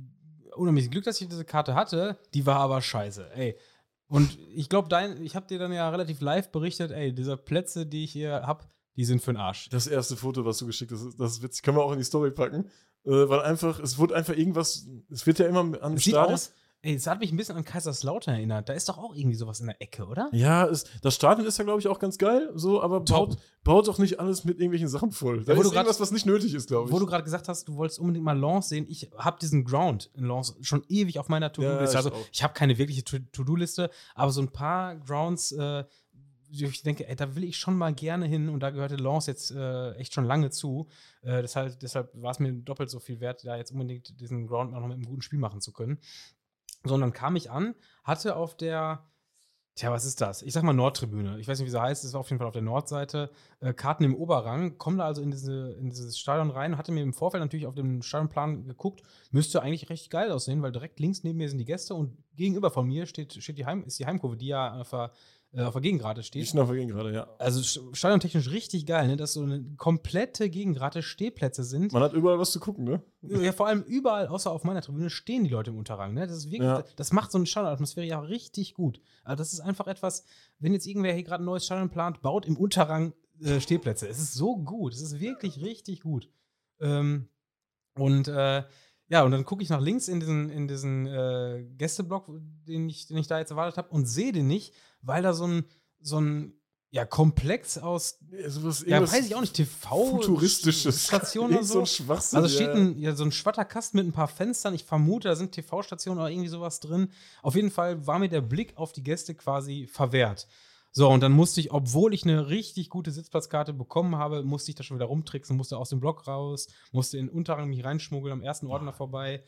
unheimlich Glück, dass ich diese Karte hatte, die war aber scheiße, ey. Und ich glaube, dein, ich habe dir dann ja relativ live berichtet, ey, diese Plätze, die ich hier habe, die sind für den Arsch. Das erste Foto, was du geschickt hast, das ist witzig. Können wir auch in die Story packen. Äh, weil einfach, es wurde einfach irgendwas, es wird ja immer an Es sieht aus, ey, es hat mich ein bisschen an Kaiserslautern erinnert. Da ist doch auch irgendwie sowas in der Ecke, oder? Ja, es, das Stadion ist ja, glaube ich, auch ganz geil, so, aber Top. baut, baut doch nicht alles mit irgendwelchen Sachen voll. Da Ja, wo ist du grad- irgendwas, was nicht nötig ist, glaube ich. Wo du gerade gesagt hast, du wolltest unbedingt mal Lens sehen. Ich habe diesen Ground in Lens schon ewig auf meiner To-Do-Liste. Ja, also ich ich habe keine wirkliche To- To-Do-Liste, aber so ein paar Grounds, äh, wo ich denke, ey, da will ich schon mal gerne hin und da gehörte Lens jetzt äh, echt schon lange zu. Äh, deshalb deshalb war es mir doppelt so viel wert, da jetzt unbedingt diesen Ground noch mit einem guten Spiel machen zu können. Sondern kam ich an, hatte auf der Tja, was ist das? Ich sag mal Nordtribüne. Ich weiß nicht, wie sie heißt. War auf jeden Fall auf der Nordseite. Äh, Karten im Oberrang. Komme da also in, diese, in dieses Stadion rein. Hatte mir im Vorfeld natürlich auf dem Stadionplan geguckt. Müsste eigentlich recht geil aussehen, weil direkt links neben mir sind die Gäste und gegenüber von mir steht, steht die Heim, ist die Heimkurve, die ja der äh, auf der Gegengrade Die steht. stehen auf der Gegengrade, ja. Also sch- stadiontechnisch richtig geil, ne? dass so eine komplette Gegengrade Stehplätze sind. Man hat überall was zu gucken, ne? Ja, vor allem überall, außer auf meiner Tribüne, stehen die Leute im Unterrang. Ne? Das, ist wirklich, Ja. das macht so eine Stadionatmosphäre ja richtig gut. Also das ist einfach etwas, wenn jetzt irgendwer hier gerade ein neues Stadion plant, baut im Unterrang äh, Stehplätze. Es ist so gut. Es ist wirklich richtig gut. Ähm, und äh, ja, und dann gucke ich nach links in diesen, in diesen äh, Gästeblock, den ich, den ich da jetzt erwartet habe, und sehe den nicht, weil da so ein, so ein ja, Komplex aus, Ja, sowas, ja, weiß ich auch nicht, TV Futuristisches. Station oder so. Schwachsinn. Also steht ja. ein, ja, so ein Schwatterkasten mit ein paar Fenstern. Ich vermute, da sind TV-Stationen oder irgendwie sowas drin. Auf jeden Fall war mir der Blick auf die Gäste quasi verwehrt. So, und dann musste ich, obwohl ich eine richtig gute Sitzplatzkarte bekommen habe, musste ich da schon wieder rumtricksen, musste aus dem Block raus, musste in den Unterrang mich reinschmuggeln, am ersten Ordner vorbei,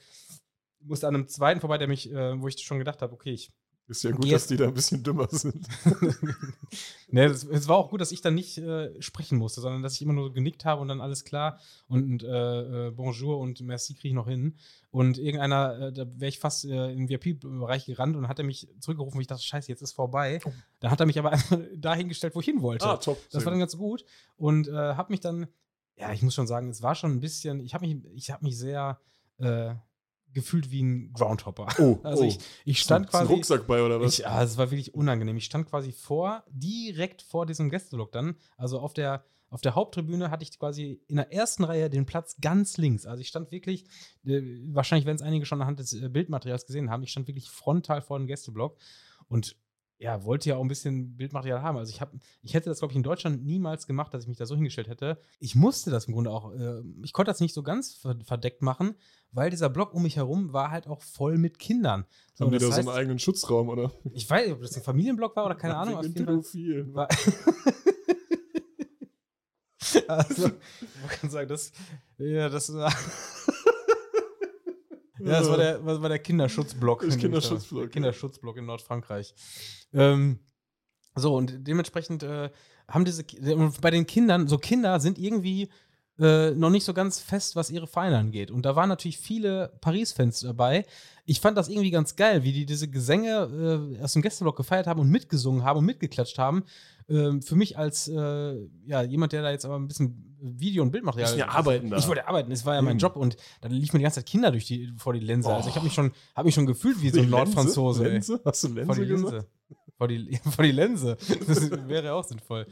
musste an einem zweiten vorbei, der mich, äh, wo ich schon gedacht habe, okay, ich Ist ja gut, Jetzt- dass die da ein bisschen dümmer sind. ne, es war auch gut, dass ich dann nicht äh, sprechen musste, sondern dass ich immer nur so genickt habe und dann alles klar und äh, äh, Bonjour und Merci kriege ich noch hin. Und irgendeiner, äh, da wäre ich fast äh, in den VIP-Bereich gerannt und hat er mich zurückgerufen, ich dachte, scheiße, jetzt ist vorbei. Dann hat er mich aber einfach dahingestellt, wo ich hin wollte. ah, top. das war dann ganz gut. Und äh, habe mich dann, ja, ich muss schon sagen, es war schon ein bisschen, ich habe mich, ich habe mich sehr äh, gefühlt wie ein Groundhopper. Oh, Also oh. ich, ich stand ein quasi. Rucksack bei oder was? Ich, ah, es war wirklich unangenehm. Ich stand quasi vor, direkt vor diesem Gästeblock dann. Also auf der, auf der Haupttribüne hatte ich quasi in der ersten Reihe den Platz ganz links. Also ich stand wirklich, äh, wahrscheinlich werden es einige schon anhand des äh, Bildmaterials gesehen haben, ich stand wirklich frontal vor dem Gästeblock und ja, wollte ja auch ein bisschen Bildmaterial haben. Also ich habe, ich hätte das, glaube ich, in Deutschland niemals gemacht, dass ich mich da so hingestellt hätte. Ich musste das im Grunde auch, äh, ich konnte das nicht so ganz ver- verdeckt machen, weil dieser Block um mich herum war halt auch voll mit Kindern. So, Haben die da so heißt- einen eigenen Schutzraum, oder? ich weiß nicht, ob das ein Familienblock war oder keine Ahnung. Jeden Fall Pädophilen. war also, man kann sagen, das, ja, das war. Ja, das war der, das war der Kinderschutzblock. Das Kinderschutzblock, der. Kinderschutzblock in Nordfrankreich. Ähm, so, und dementsprechend äh, haben diese, bei den Kindern, so Kinder sind irgendwie äh, noch nicht so ganz fest, was ihre Vereine angeht. Und da waren natürlich viele Paris-Fans dabei. Ich fand das irgendwie ganz geil, wie die diese Gesänge äh, aus dem Gästeblock gefeiert haben und mitgesungen haben und mitgeklatscht haben. Ähm, für mich als äh, ja, jemand, der da jetzt aber ein bisschen Video- und Bildmaterial. Müssen ja arbeiten da. Ich wollte arbeiten, es war ja mein Eben. Job und dann liefen mir die ganze Zeit Kinder durch die, vor die Linse. Also ich habe Oh. mich, schon- hab mich schon gefühlt wie so ein Nordfranzose. ey. Lense? Hast du Vor die? Linse. Vor die, vor die Linse. Das wäre auch sinnvoll.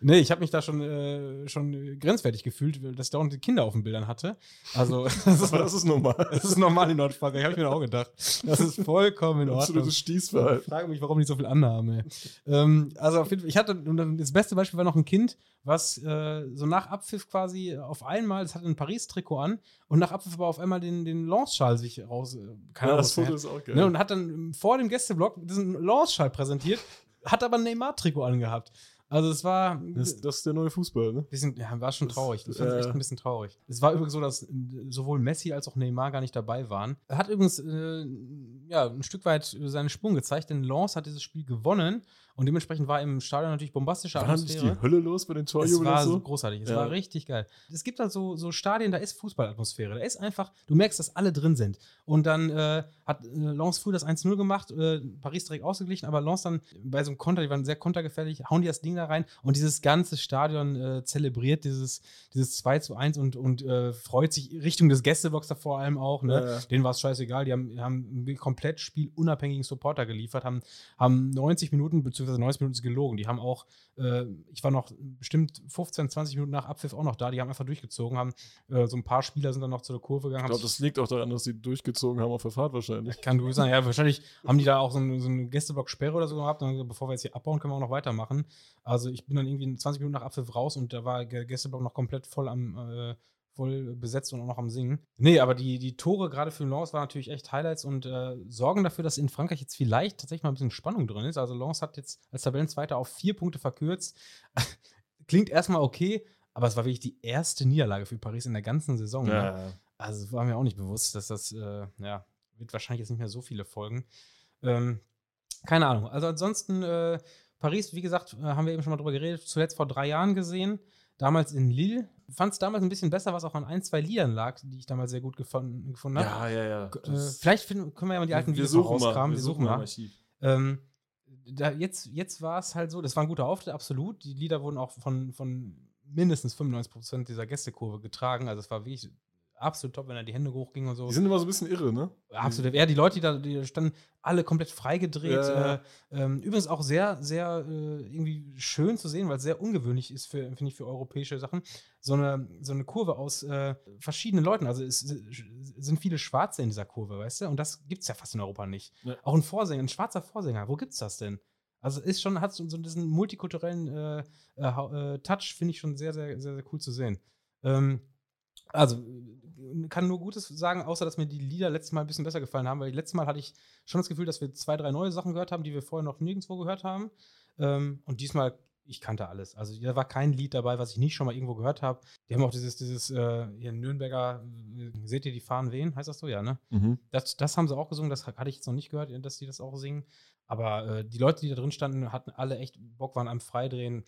Nee, ich habe mich da schon, äh, schon grenzwertig gefühlt, dass ich dauernd die Kinder auf den Bildern hatte. Also, das, das ist normal. das ist normal in Nordfrankreich, habe ich mir auch gedacht. Das ist vollkommen in Ordnung. Absolutes Stießverhalten. Ich frage mich, warum die so viel anhaben. Ey. ähm, also auf jeden Fall, ich hatte, das beste Beispiel war noch ein Kind, was äh, so nach Abpfiff quasi auf einmal, das hatte ein Paris-Trikot an und nach Abpfiff aber auf einmal den, den Lance-Schal sich raus, äh, keine Ja, das Foto ist auch geil. Ne, und hat dann vor dem Gästeblock diesen Lance-Schal präsentiert, hat aber ein Neymar-Trikot angehabt. Also es war das, das ist der neue Fußball, ne? bisschen, ja, war schon traurig. Das fand ich äh, echt ein bisschen traurig. Es war übrigens so, dass äh, sowohl Messi als auch Neymar gar nicht dabei waren. Er hat übrigens äh, ja, ein Stück weit seinen Sprung gezeigt, denn Lens hat dieses Spiel gewonnen und dementsprechend war im Stadion natürlich bombastische War nicht Atmosphäre. die Hölle los bei den Es Torjubeln war und so großartig, es Ja. war richtig geil. Es gibt halt so, so Stadien, da ist Fußballatmosphäre. Da ist einfach, du merkst, dass alle drin sind. Und dann äh, hat äh, Lens früh das 1-0 gemacht, äh, Paris direkt ausgeglichen, aber Lens dann bei so einem Konter, die waren sehr kontergefährlich, hauen die das Ding da rein und dieses ganze Stadion äh, zelebriert dieses, dieses 2 zu 1 und, und äh, freut sich Richtung des Gästeblocks da vor allem auch. Ne? Ja, ja. Denen war es scheißegal, die haben, haben komplett spielunabhängigen Supporter geliefert, haben, haben 90 Minuten, beziehungsweise 90 Minuten ist gelogen. Die haben auch, äh, ich war noch bestimmt 15, 20 Minuten nach Abpfiff auch noch da, die haben einfach durchgezogen, haben äh, so ein paar Spieler sind dann noch zur Kurve gegangen. Ich glaube, das liegt auch daran, dass sie durchgezogen haben auf der Fahrt wahrscheinlich. kann gut sein. Ja, wahrscheinlich haben die da auch so, ein, so eine Gästeblock-Sperre oder so gehabt. Dann, bevor wir jetzt hier abbauen, können wir auch noch weitermachen. Also ich bin dann irgendwie 20 Minuten nach Abpfiff raus und da war der Gästeblock noch komplett voll am äh, voll besetzt und auch noch am Singen. Nee, aber die, die Tore gerade für Lens waren natürlich echt Highlights und äh, sorgen dafür, dass in Frankreich jetzt vielleicht tatsächlich mal ein bisschen Spannung drin ist. Also Lens hat jetzt als Tabellenzweiter auf vier Punkte verkürzt. Klingt erstmal okay, aber es war wirklich die erste Niederlage für Paris in der ganzen Saison. Ne? Ja. Also es war mir auch nicht bewusst, dass das, äh, ja, wird wahrscheinlich jetzt nicht mehr so viele Folgen. Ähm, keine Ahnung. Also ansonsten, äh, Paris, wie gesagt, äh, haben wir eben schon mal drüber geredet, zuletzt vor drei Jahren gesehen. Damals in Lille. Fand es damals ein bisschen besser, was auch an ein, zwei Liedern lag, die ich damals sehr gut gefunden, gefunden habe. Ja, ja, ja. Äh, vielleicht finden, können wir ja mal die alten wir Videos rauskramen. Wir suchen mal. Ähm, da jetzt, jetzt war es halt so, das war ein guter Auftritt, absolut. Die Lieder wurden auch von, von mindestens 95 Prozent dieser Gästekurve getragen. Also es war wirklich absolut top, wenn er die Hände hochging und so. Die sind immer so ein bisschen irre, ne? Absolut. Ja, die Leute, die da, die standen alle komplett freigedreht. Ja. Äh, ähm, übrigens auch sehr, sehr äh, irgendwie schön zu sehen, weil es sehr ungewöhnlich ist, für, finde ich, für europäische Sachen. So eine, so eine Kurve aus äh, verschiedenen Leuten. Also es sind viele Schwarze in dieser Kurve, weißt du? Und das gibt es ja fast in Europa nicht. Ja. Auch ein Vorsänger, ein schwarzer Vorsänger, wo gibt's das denn? Also ist schon, hat so, diesen multikulturellen äh, äh, äh, Touch, finde ich schon sehr, sehr, sehr, sehr cool zu sehen. Ähm, also, äh, kann nur Gutes sagen, außer dass mir die Lieder letztes Mal ein bisschen besser gefallen haben, weil letztes Mal hatte ich schon das Gefühl, dass wir zwei, drei neue Sachen gehört haben, die wir vorher noch nirgendwo gehört haben. Ähm, und diesmal, ich kannte alles. Also, da war kein Lied dabei, was ich nicht schon mal irgendwo gehört habe. Die haben auch dieses, dieses äh, hier Nürnberger, äh, seht ihr die Fahnen wehen? Heißt das so? Ja, ne? Mhm. Das, das haben sie auch gesungen, das hatte ich jetzt noch nicht gehört, dass die das auch singen. Aber äh, die Leute, die da drin standen, hatten alle echt Bock, waren am Freidrehen.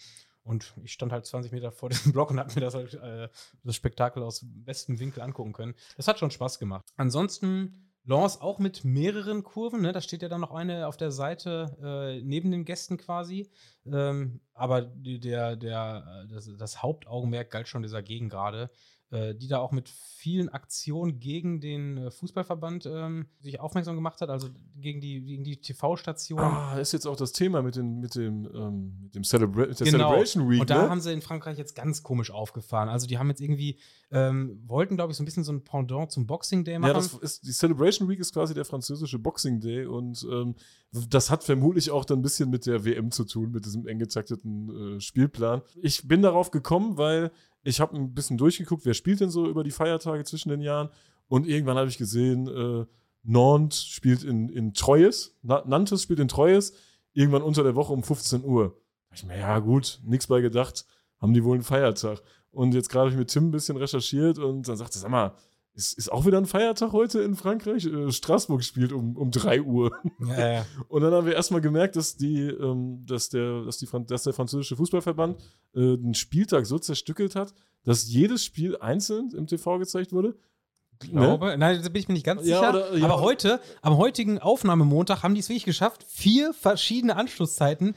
Und ich stand halt 20 Meter vor diesem Block und hab mir das, halt, äh, das Spektakel aus bestem Winkel angucken können. Das hat schon Spaß gemacht. Ansonsten Lance auch mit mehreren Kurven. Ne? Da steht ja dann noch eine auf der Seite äh, neben den Gästen quasi. Ähm, aber der, der, das, das Hauptaugenmerk galt schon dieser Gegengrade die da auch mit vielen Aktionen gegen den äh, Fußballverband ähm, sich aufmerksam gemacht hat, also gegen die, gegen die TV-Station. Ah, ist jetzt auch das Thema mit, den, mit dem, ähm, mit dem Celebra mit der Genau. Celebration Week, Und da ne? haben sie in Frankreich jetzt ganz komisch aufgefahren. Also die haben jetzt irgendwie, ähm, wollten, glaube ich, so ein bisschen so ein Pendant zum Boxing Day machen. Ja, das ist, die Celebration Week ist quasi der französische Boxing Day und ähm, das hat vermutlich auch dann ein bisschen mit der WM zu tun, mit diesem eng getakteten äh, Spielplan. Ich bin darauf gekommen, weil ich habe ein bisschen durchgeguckt, wer spielt denn so über die Feiertage zwischen den Jahren und irgendwann habe ich gesehen, äh, Nantes spielt in, in Troyes, Na, Nantes spielt in Troyes, irgendwann unter der Woche um 15 Uhr. Da ich mir, ja gut, nichts bei gedacht, haben die wohl einen Feiertag. Und jetzt gerade habe ich mit Tim ein bisschen recherchiert und dann sagte, sag mal, ist, ist auch wieder ein Feiertag heute in Frankreich? Äh, Straßburg spielt um, um 3 Uhr. ja, ja. Und dann haben wir erstmal gemerkt, dass, die, ähm, dass, der, dass, die, dass der französische Fußballverband äh, den Spieltag so zerstückelt hat, dass jedes Spiel einzeln im TV gezeigt wurde. Ich glaube, nein, da bin ich mir nicht ganz Ja, sicher. oder- ja. aber heute, am heutigen Aufnahmemontag, haben die es wirklich geschafft, vier verschiedene Anschlusszeiten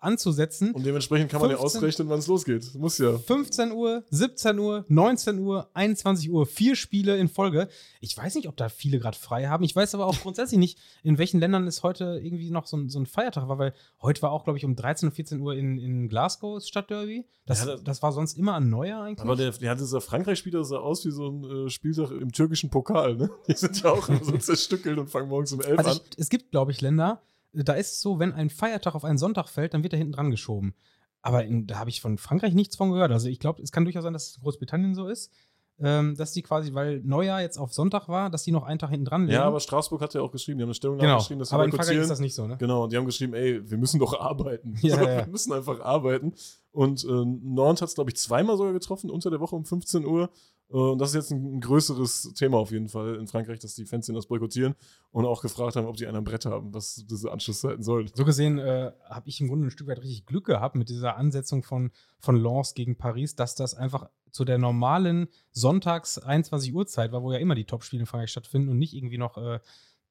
anzusetzen. Und dementsprechend kann man ja 15 ausrechnen, wann es losgeht. Muss ja. 15 Uhr, 17 Uhr, 19 Uhr, 21 Uhr, vier Spiele in Folge. Ich weiß nicht, ob da viele gerade frei haben. Ich weiß aber auch grundsätzlich nicht, in welchen Ländern es heute irgendwie noch so ein, so ein Feiertag war, weil heute war auch, glaube ich, um 13 und 14 Uhr in, in Glasgow das Stadtderby. Das, Ja, das- das war sonst immer ein Neuer eigentlich. Aber der, der hat dieser Frankreich-Spieler das sah aus wie so ein äh, Spieltag im türkischen Pokal. Ne? Die sind ja auch so zerstückelt und fangen morgens um 11 Also an. ich, es gibt, glaube ich, Länder, da ist es so, wenn ein Feiertag auf einen Sonntag fällt, dann wird er hinten dran geschoben. Aber in, da habe ich von Frankreich nichts von gehört. Also ich glaube, es kann durchaus sein, dass es in Großbritannien so ist, ähm, dass die quasi, weil Neujahr jetzt auf Sonntag war, dass die noch einen Tag hinten dran legen. Ja, aber Straßburg hat ja auch geschrieben, die haben eine Stellungnahme genau. geschrieben, dass sie aber in Frankreich ist das nicht so, ne? Genau, und die haben geschrieben, ey, wir müssen doch arbeiten. Ja, so, ja. Wir müssen einfach arbeiten. Und äh, Nantes hat es, glaube ich, zweimal sogar getroffen, unter der Woche um 15 Uhr. Äh, Und das ist jetzt ein, ein größeres Thema auf jeden Fall in Frankreich, dass die Fans das boykottieren und auch gefragt haben, ob die einen am Brett haben, was diese Anschlusszeiten sollen. So gesehen äh, habe ich im Grunde ein Stück weit richtig Glück gehabt mit dieser Ansetzung von, von Lens gegen Paris, dass das einfach zu der normalen Sonntags 21 Uhr Zeit war, wo ja immer die Topspiele in Frankreich stattfinden und nicht irgendwie noch, äh,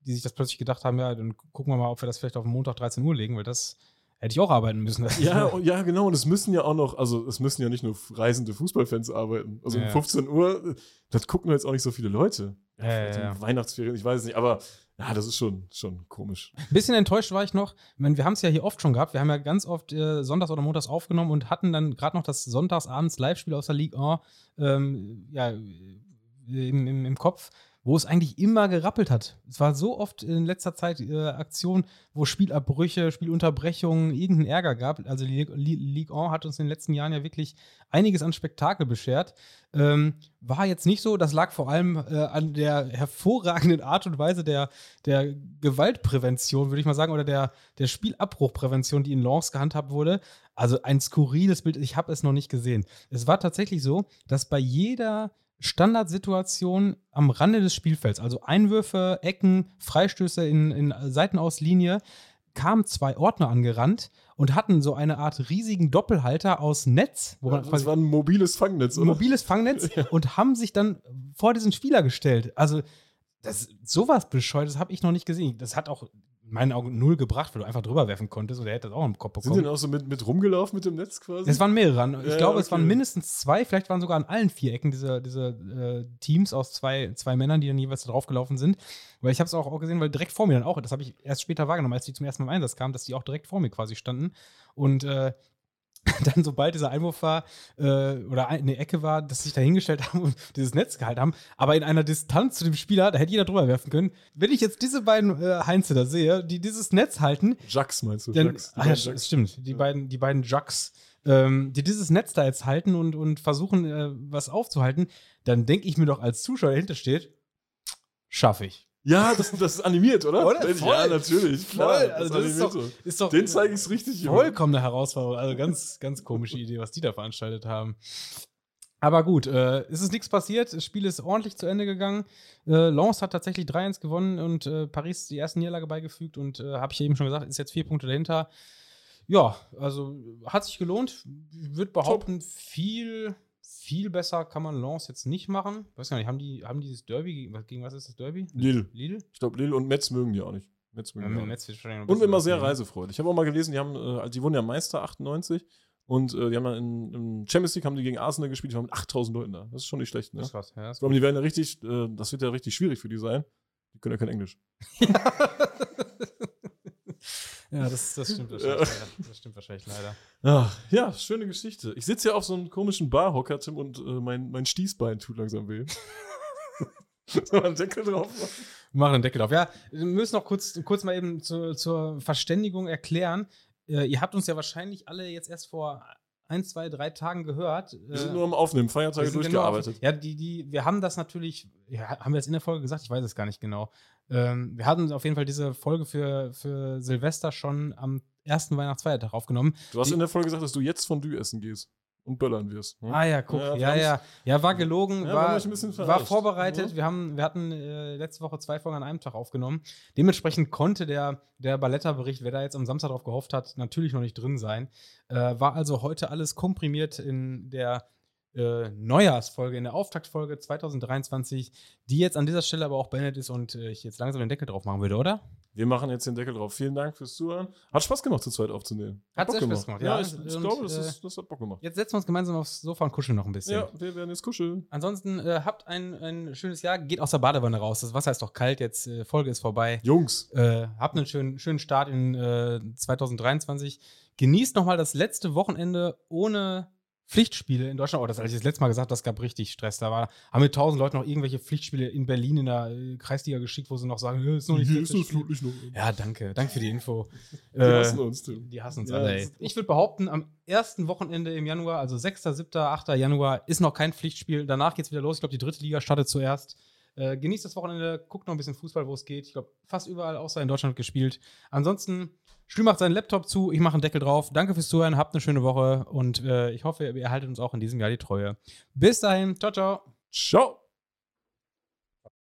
die sich das plötzlich gedacht haben, ja, dann gucken wir mal, ob wir das vielleicht auf Montag 13 Uhr legen, weil das hätte ich auch arbeiten müssen. Ja, und, ja, genau. Und es müssen ja auch noch, also es müssen ja nicht nur reisende Fußballfans arbeiten. Also Ja. um 15 Uhr, äh, das gucken jetzt auch nicht so viele Leute. Ja, ja, ja. Weihnachtsferien, ich weiß es nicht, aber ja, das ist schon, schon komisch. Ein bisschen enttäuscht war ich noch. Meine, wir haben es ja hier oft schon gehabt. Wir haben ja ganz oft äh, sonntags oder montags aufgenommen und hatten dann gerade noch das sonntagsabends Live-Spiel aus der Ligue 1 ähm, ja, im, im, im Kopf, wo es eigentlich immer gerappelt hat. Es war so oft in letzter Zeit äh, Aktionen, wo Spielabbrüche, Spielunterbrechungen, irgendeinen Ärger gab. Also die Ligue, Ligue 1 hat uns in den letzten Jahren ja wirklich einiges an Spektakel beschert. Ähm, war jetzt nicht so. Das lag vor allem äh, an der hervorragenden Art und Weise der, der Gewaltprävention, würde ich mal sagen, oder der, der Spielabbruchprävention, die in Lens gehandhabt wurde. Also ein skurriles Bild, ich habe es noch nicht gesehen. Es war tatsächlich so, dass bei jeder Standardsituation am Rande des Spielfelds, also Einwürfe, Ecken, Freistöße in, in Seitenauslinie, kamen zwei Ordner angerannt und hatten so eine Art riesigen Doppelhalter aus Netz, wo man das war ein mobiles Fangnetz, oder? mobiles Fangnetz und haben sich dann vor diesen Spieler gestellt. Also, das sowas bescheuertes habe ich noch nicht gesehen. Das hat auch in meinen Augen null gebracht, weil du einfach drüber werfen konntest und er hätte das auch im Kopf Sind bekommen. die denn auch so mit, mit rumgelaufen mit dem Netz quasi? Es waren mehrere. Ich Ja, glaube, es okay. waren mindestens zwei, vielleicht waren sogar an allen vier Ecken diese, diese äh, Teams aus zwei, zwei Männern, die dann jeweils da draufgelaufen sind. Weil ich habe es auch, auch gesehen, weil direkt vor mir dann auch, das habe ich erst später wahrgenommen, als die zum ersten Mal im Einsatz kamen, dass die auch direkt vor mir quasi standen. Und äh, dann, sobald dieser Einwurf war äh, oder ein- eine Ecke war, dass sie sich da hingestellt haben und dieses Netz gehalten haben, aber in einer Distanz zu dem Spieler, da hätte jeder drüber werfen können. Wenn ich jetzt diese beiden äh, Heinze da sehe, die dieses Netz halten, Jax meinst du? dann, die ah, ja, stimmt, die beiden, die beiden Jucks, ähm, die dieses Netz da jetzt halten und, und versuchen, äh, was aufzuhalten, dann denke ich mir doch als Zuschauer, der dahinter steht, schaffe ich. Ja, das, das ist animiert, oder? Oder? Ja, Voll. natürlich. Klar, Voll, das also das ist animiert doch, ist doch Den zeige ich richtig. Junge. vollkommene Herausforderung. Also ganz, ganz komische Idee, was die da veranstaltet haben. Aber gut, äh, es ist nichts passiert. Das Spiel ist ordentlich zu Ende gegangen. Äh, Lens hat tatsächlich 3-1 gewonnen und äh, Paris die erste Niederlage beigefügt und äh, habe ich ja eben schon gesagt, ist jetzt vier Punkte dahinter. Ja, also hat sich gelohnt. Ich würde behaupten, viel, viel besser kann man Lens jetzt nicht machen. Weiß gar nicht, haben die, haben die dieses Derby, gegen, was ist das Derby? Lille. Lille? Ich glaube, Lille und Metz mögen die auch nicht. Metz Ja, mögen noch ein Und immer sehr reisefreudig. Ich habe auch mal gelesen, die haben, äh, die wurden ja Meister 98 und äh, die haben dann in, in Champions League haben die gegen Arsenal gespielt, die waren mit 8000 Leuten da. Das ist schon nicht schlecht, ne? Das ist krass, ja. Das Ich glaube, die werden ja richtig, äh, das wird ja richtig schwierig für die sein. Die können ja kein Englisch. Ja, das, das stimmt wahrscheinlich leider. Das stimmt wahrscheinlich leider. Ach, ja, schöne Geschichte. Ich sitze ja auf so einem komischen Barhocker, Tim, und äh, mein, mein Stießbein tut langsam weh. Soll man einen Deckel drauf machen? Wir machen den Deckel drauf. Ja, wir müssen noch kurz, kurz mal eben zu, zur Verständigung erklären. Äh, ihr habt uns ja wahrscheinlich alle jetzt erst vor ein, zwei, drei Tagen gehört. Wir sind nur am Aufnehmen, Feiertage sind durchgearbeitet. Genau, ja, die, die, wir haben das natürlich, ja, haben wir das in der Folge gesagt? Ich weiß es gar nicht genau. Ähm, wir hatten auf jeden Fall diese Folge für, für Silvester schon am ersten Weihnachtsfeiertag aufgenommen. Du hast Die- in der Folge gesagt, dass du jetzt Fondue essen gehst und böllern wirst. hm? Ah ja, guck, Ja, ja, ja, ja, war gelogen, Ja, war, war verarscht. vorbereitet. Ja. Wir, haben, wir hatten äh, letzte Woche zwei Folgen an einem Tag aufgenommen. Dementsprechend konnte der, der Balletta-Bericht, wer da jetzt am Samstag drauf gehofft hat, natürlich noch nicht drin sein. Äh, war also heute alles komprimiert in der äh, Neujahrsfolge, in der Auftaktfolge 2023, die jetzt an dieser Stelle aber auch beendet ist und äh, ich jetzt langsam den Deckel drauf machen würde, oder? Wir machen jetzt den Deckel drauf. Vielen Dank fürs Zuhören. Hat Spaß gemacht, zu zweit aufzunehmen. Hat Bock sehr Spaß gemacht, ja. Ja, ich, ich Und, glaube, das, äh, ist, das hat Bock gemacht. Jetzt setzen wir uns gemeinsam aufs Sofa und kuscheln noch ein bisschen. Ja, wir werden jetzt kuscheln. Ansonsten äh, habt ein, ein schönes Jahr, geht aus der Badewanne raus. Das Wasser ist doch kalt, jetzt äh, Folge ist vorbei. Jungs, Äh, habt einen schönen, schönen Start in äh, 2023. Genießt nochmal das letzte Wochenende ohne Pflichtspiele in Deutschland. Oh, das hatte ich das letzte Mal gesagt, das gab richtig Stress. Da war, haben mir tausend Leute noch irgendwelche Pflichtspiele in Berlin in der äh, Kreisliga geschickt, wo sie noch sagen, "Äh, ist noch nicht hier ist das Spiel." Flutlicht noch. Ja, danke. Danke für die Info. Die Äh, hassen uns, Tim. die hassen uns Ja, alle. Ey. Ich würde behaupten, am ersten Wochenende im Januar, also 6., 7., 8. Januar, ist noch kein Pflichtspiel. Danach geht es wieder los. Ich glaube, die dritte Liga startet zuerst. Äh, genießt das Wochenende, guckt noch ein bisschen Fußball, wo es geht. Ich glaube, fast überall außer in Deutschland gespielt. Ansonsten, Stü macht seinen Laptop zu, ich mache einen Deckel drauf. Danke fürs Zuhören, habt eine schöne Woche und äh, ich hoffe, ihr erhaltet uns auch in diesem Jahr die Treue. Bis dahin, ciao, ciao. Ciao.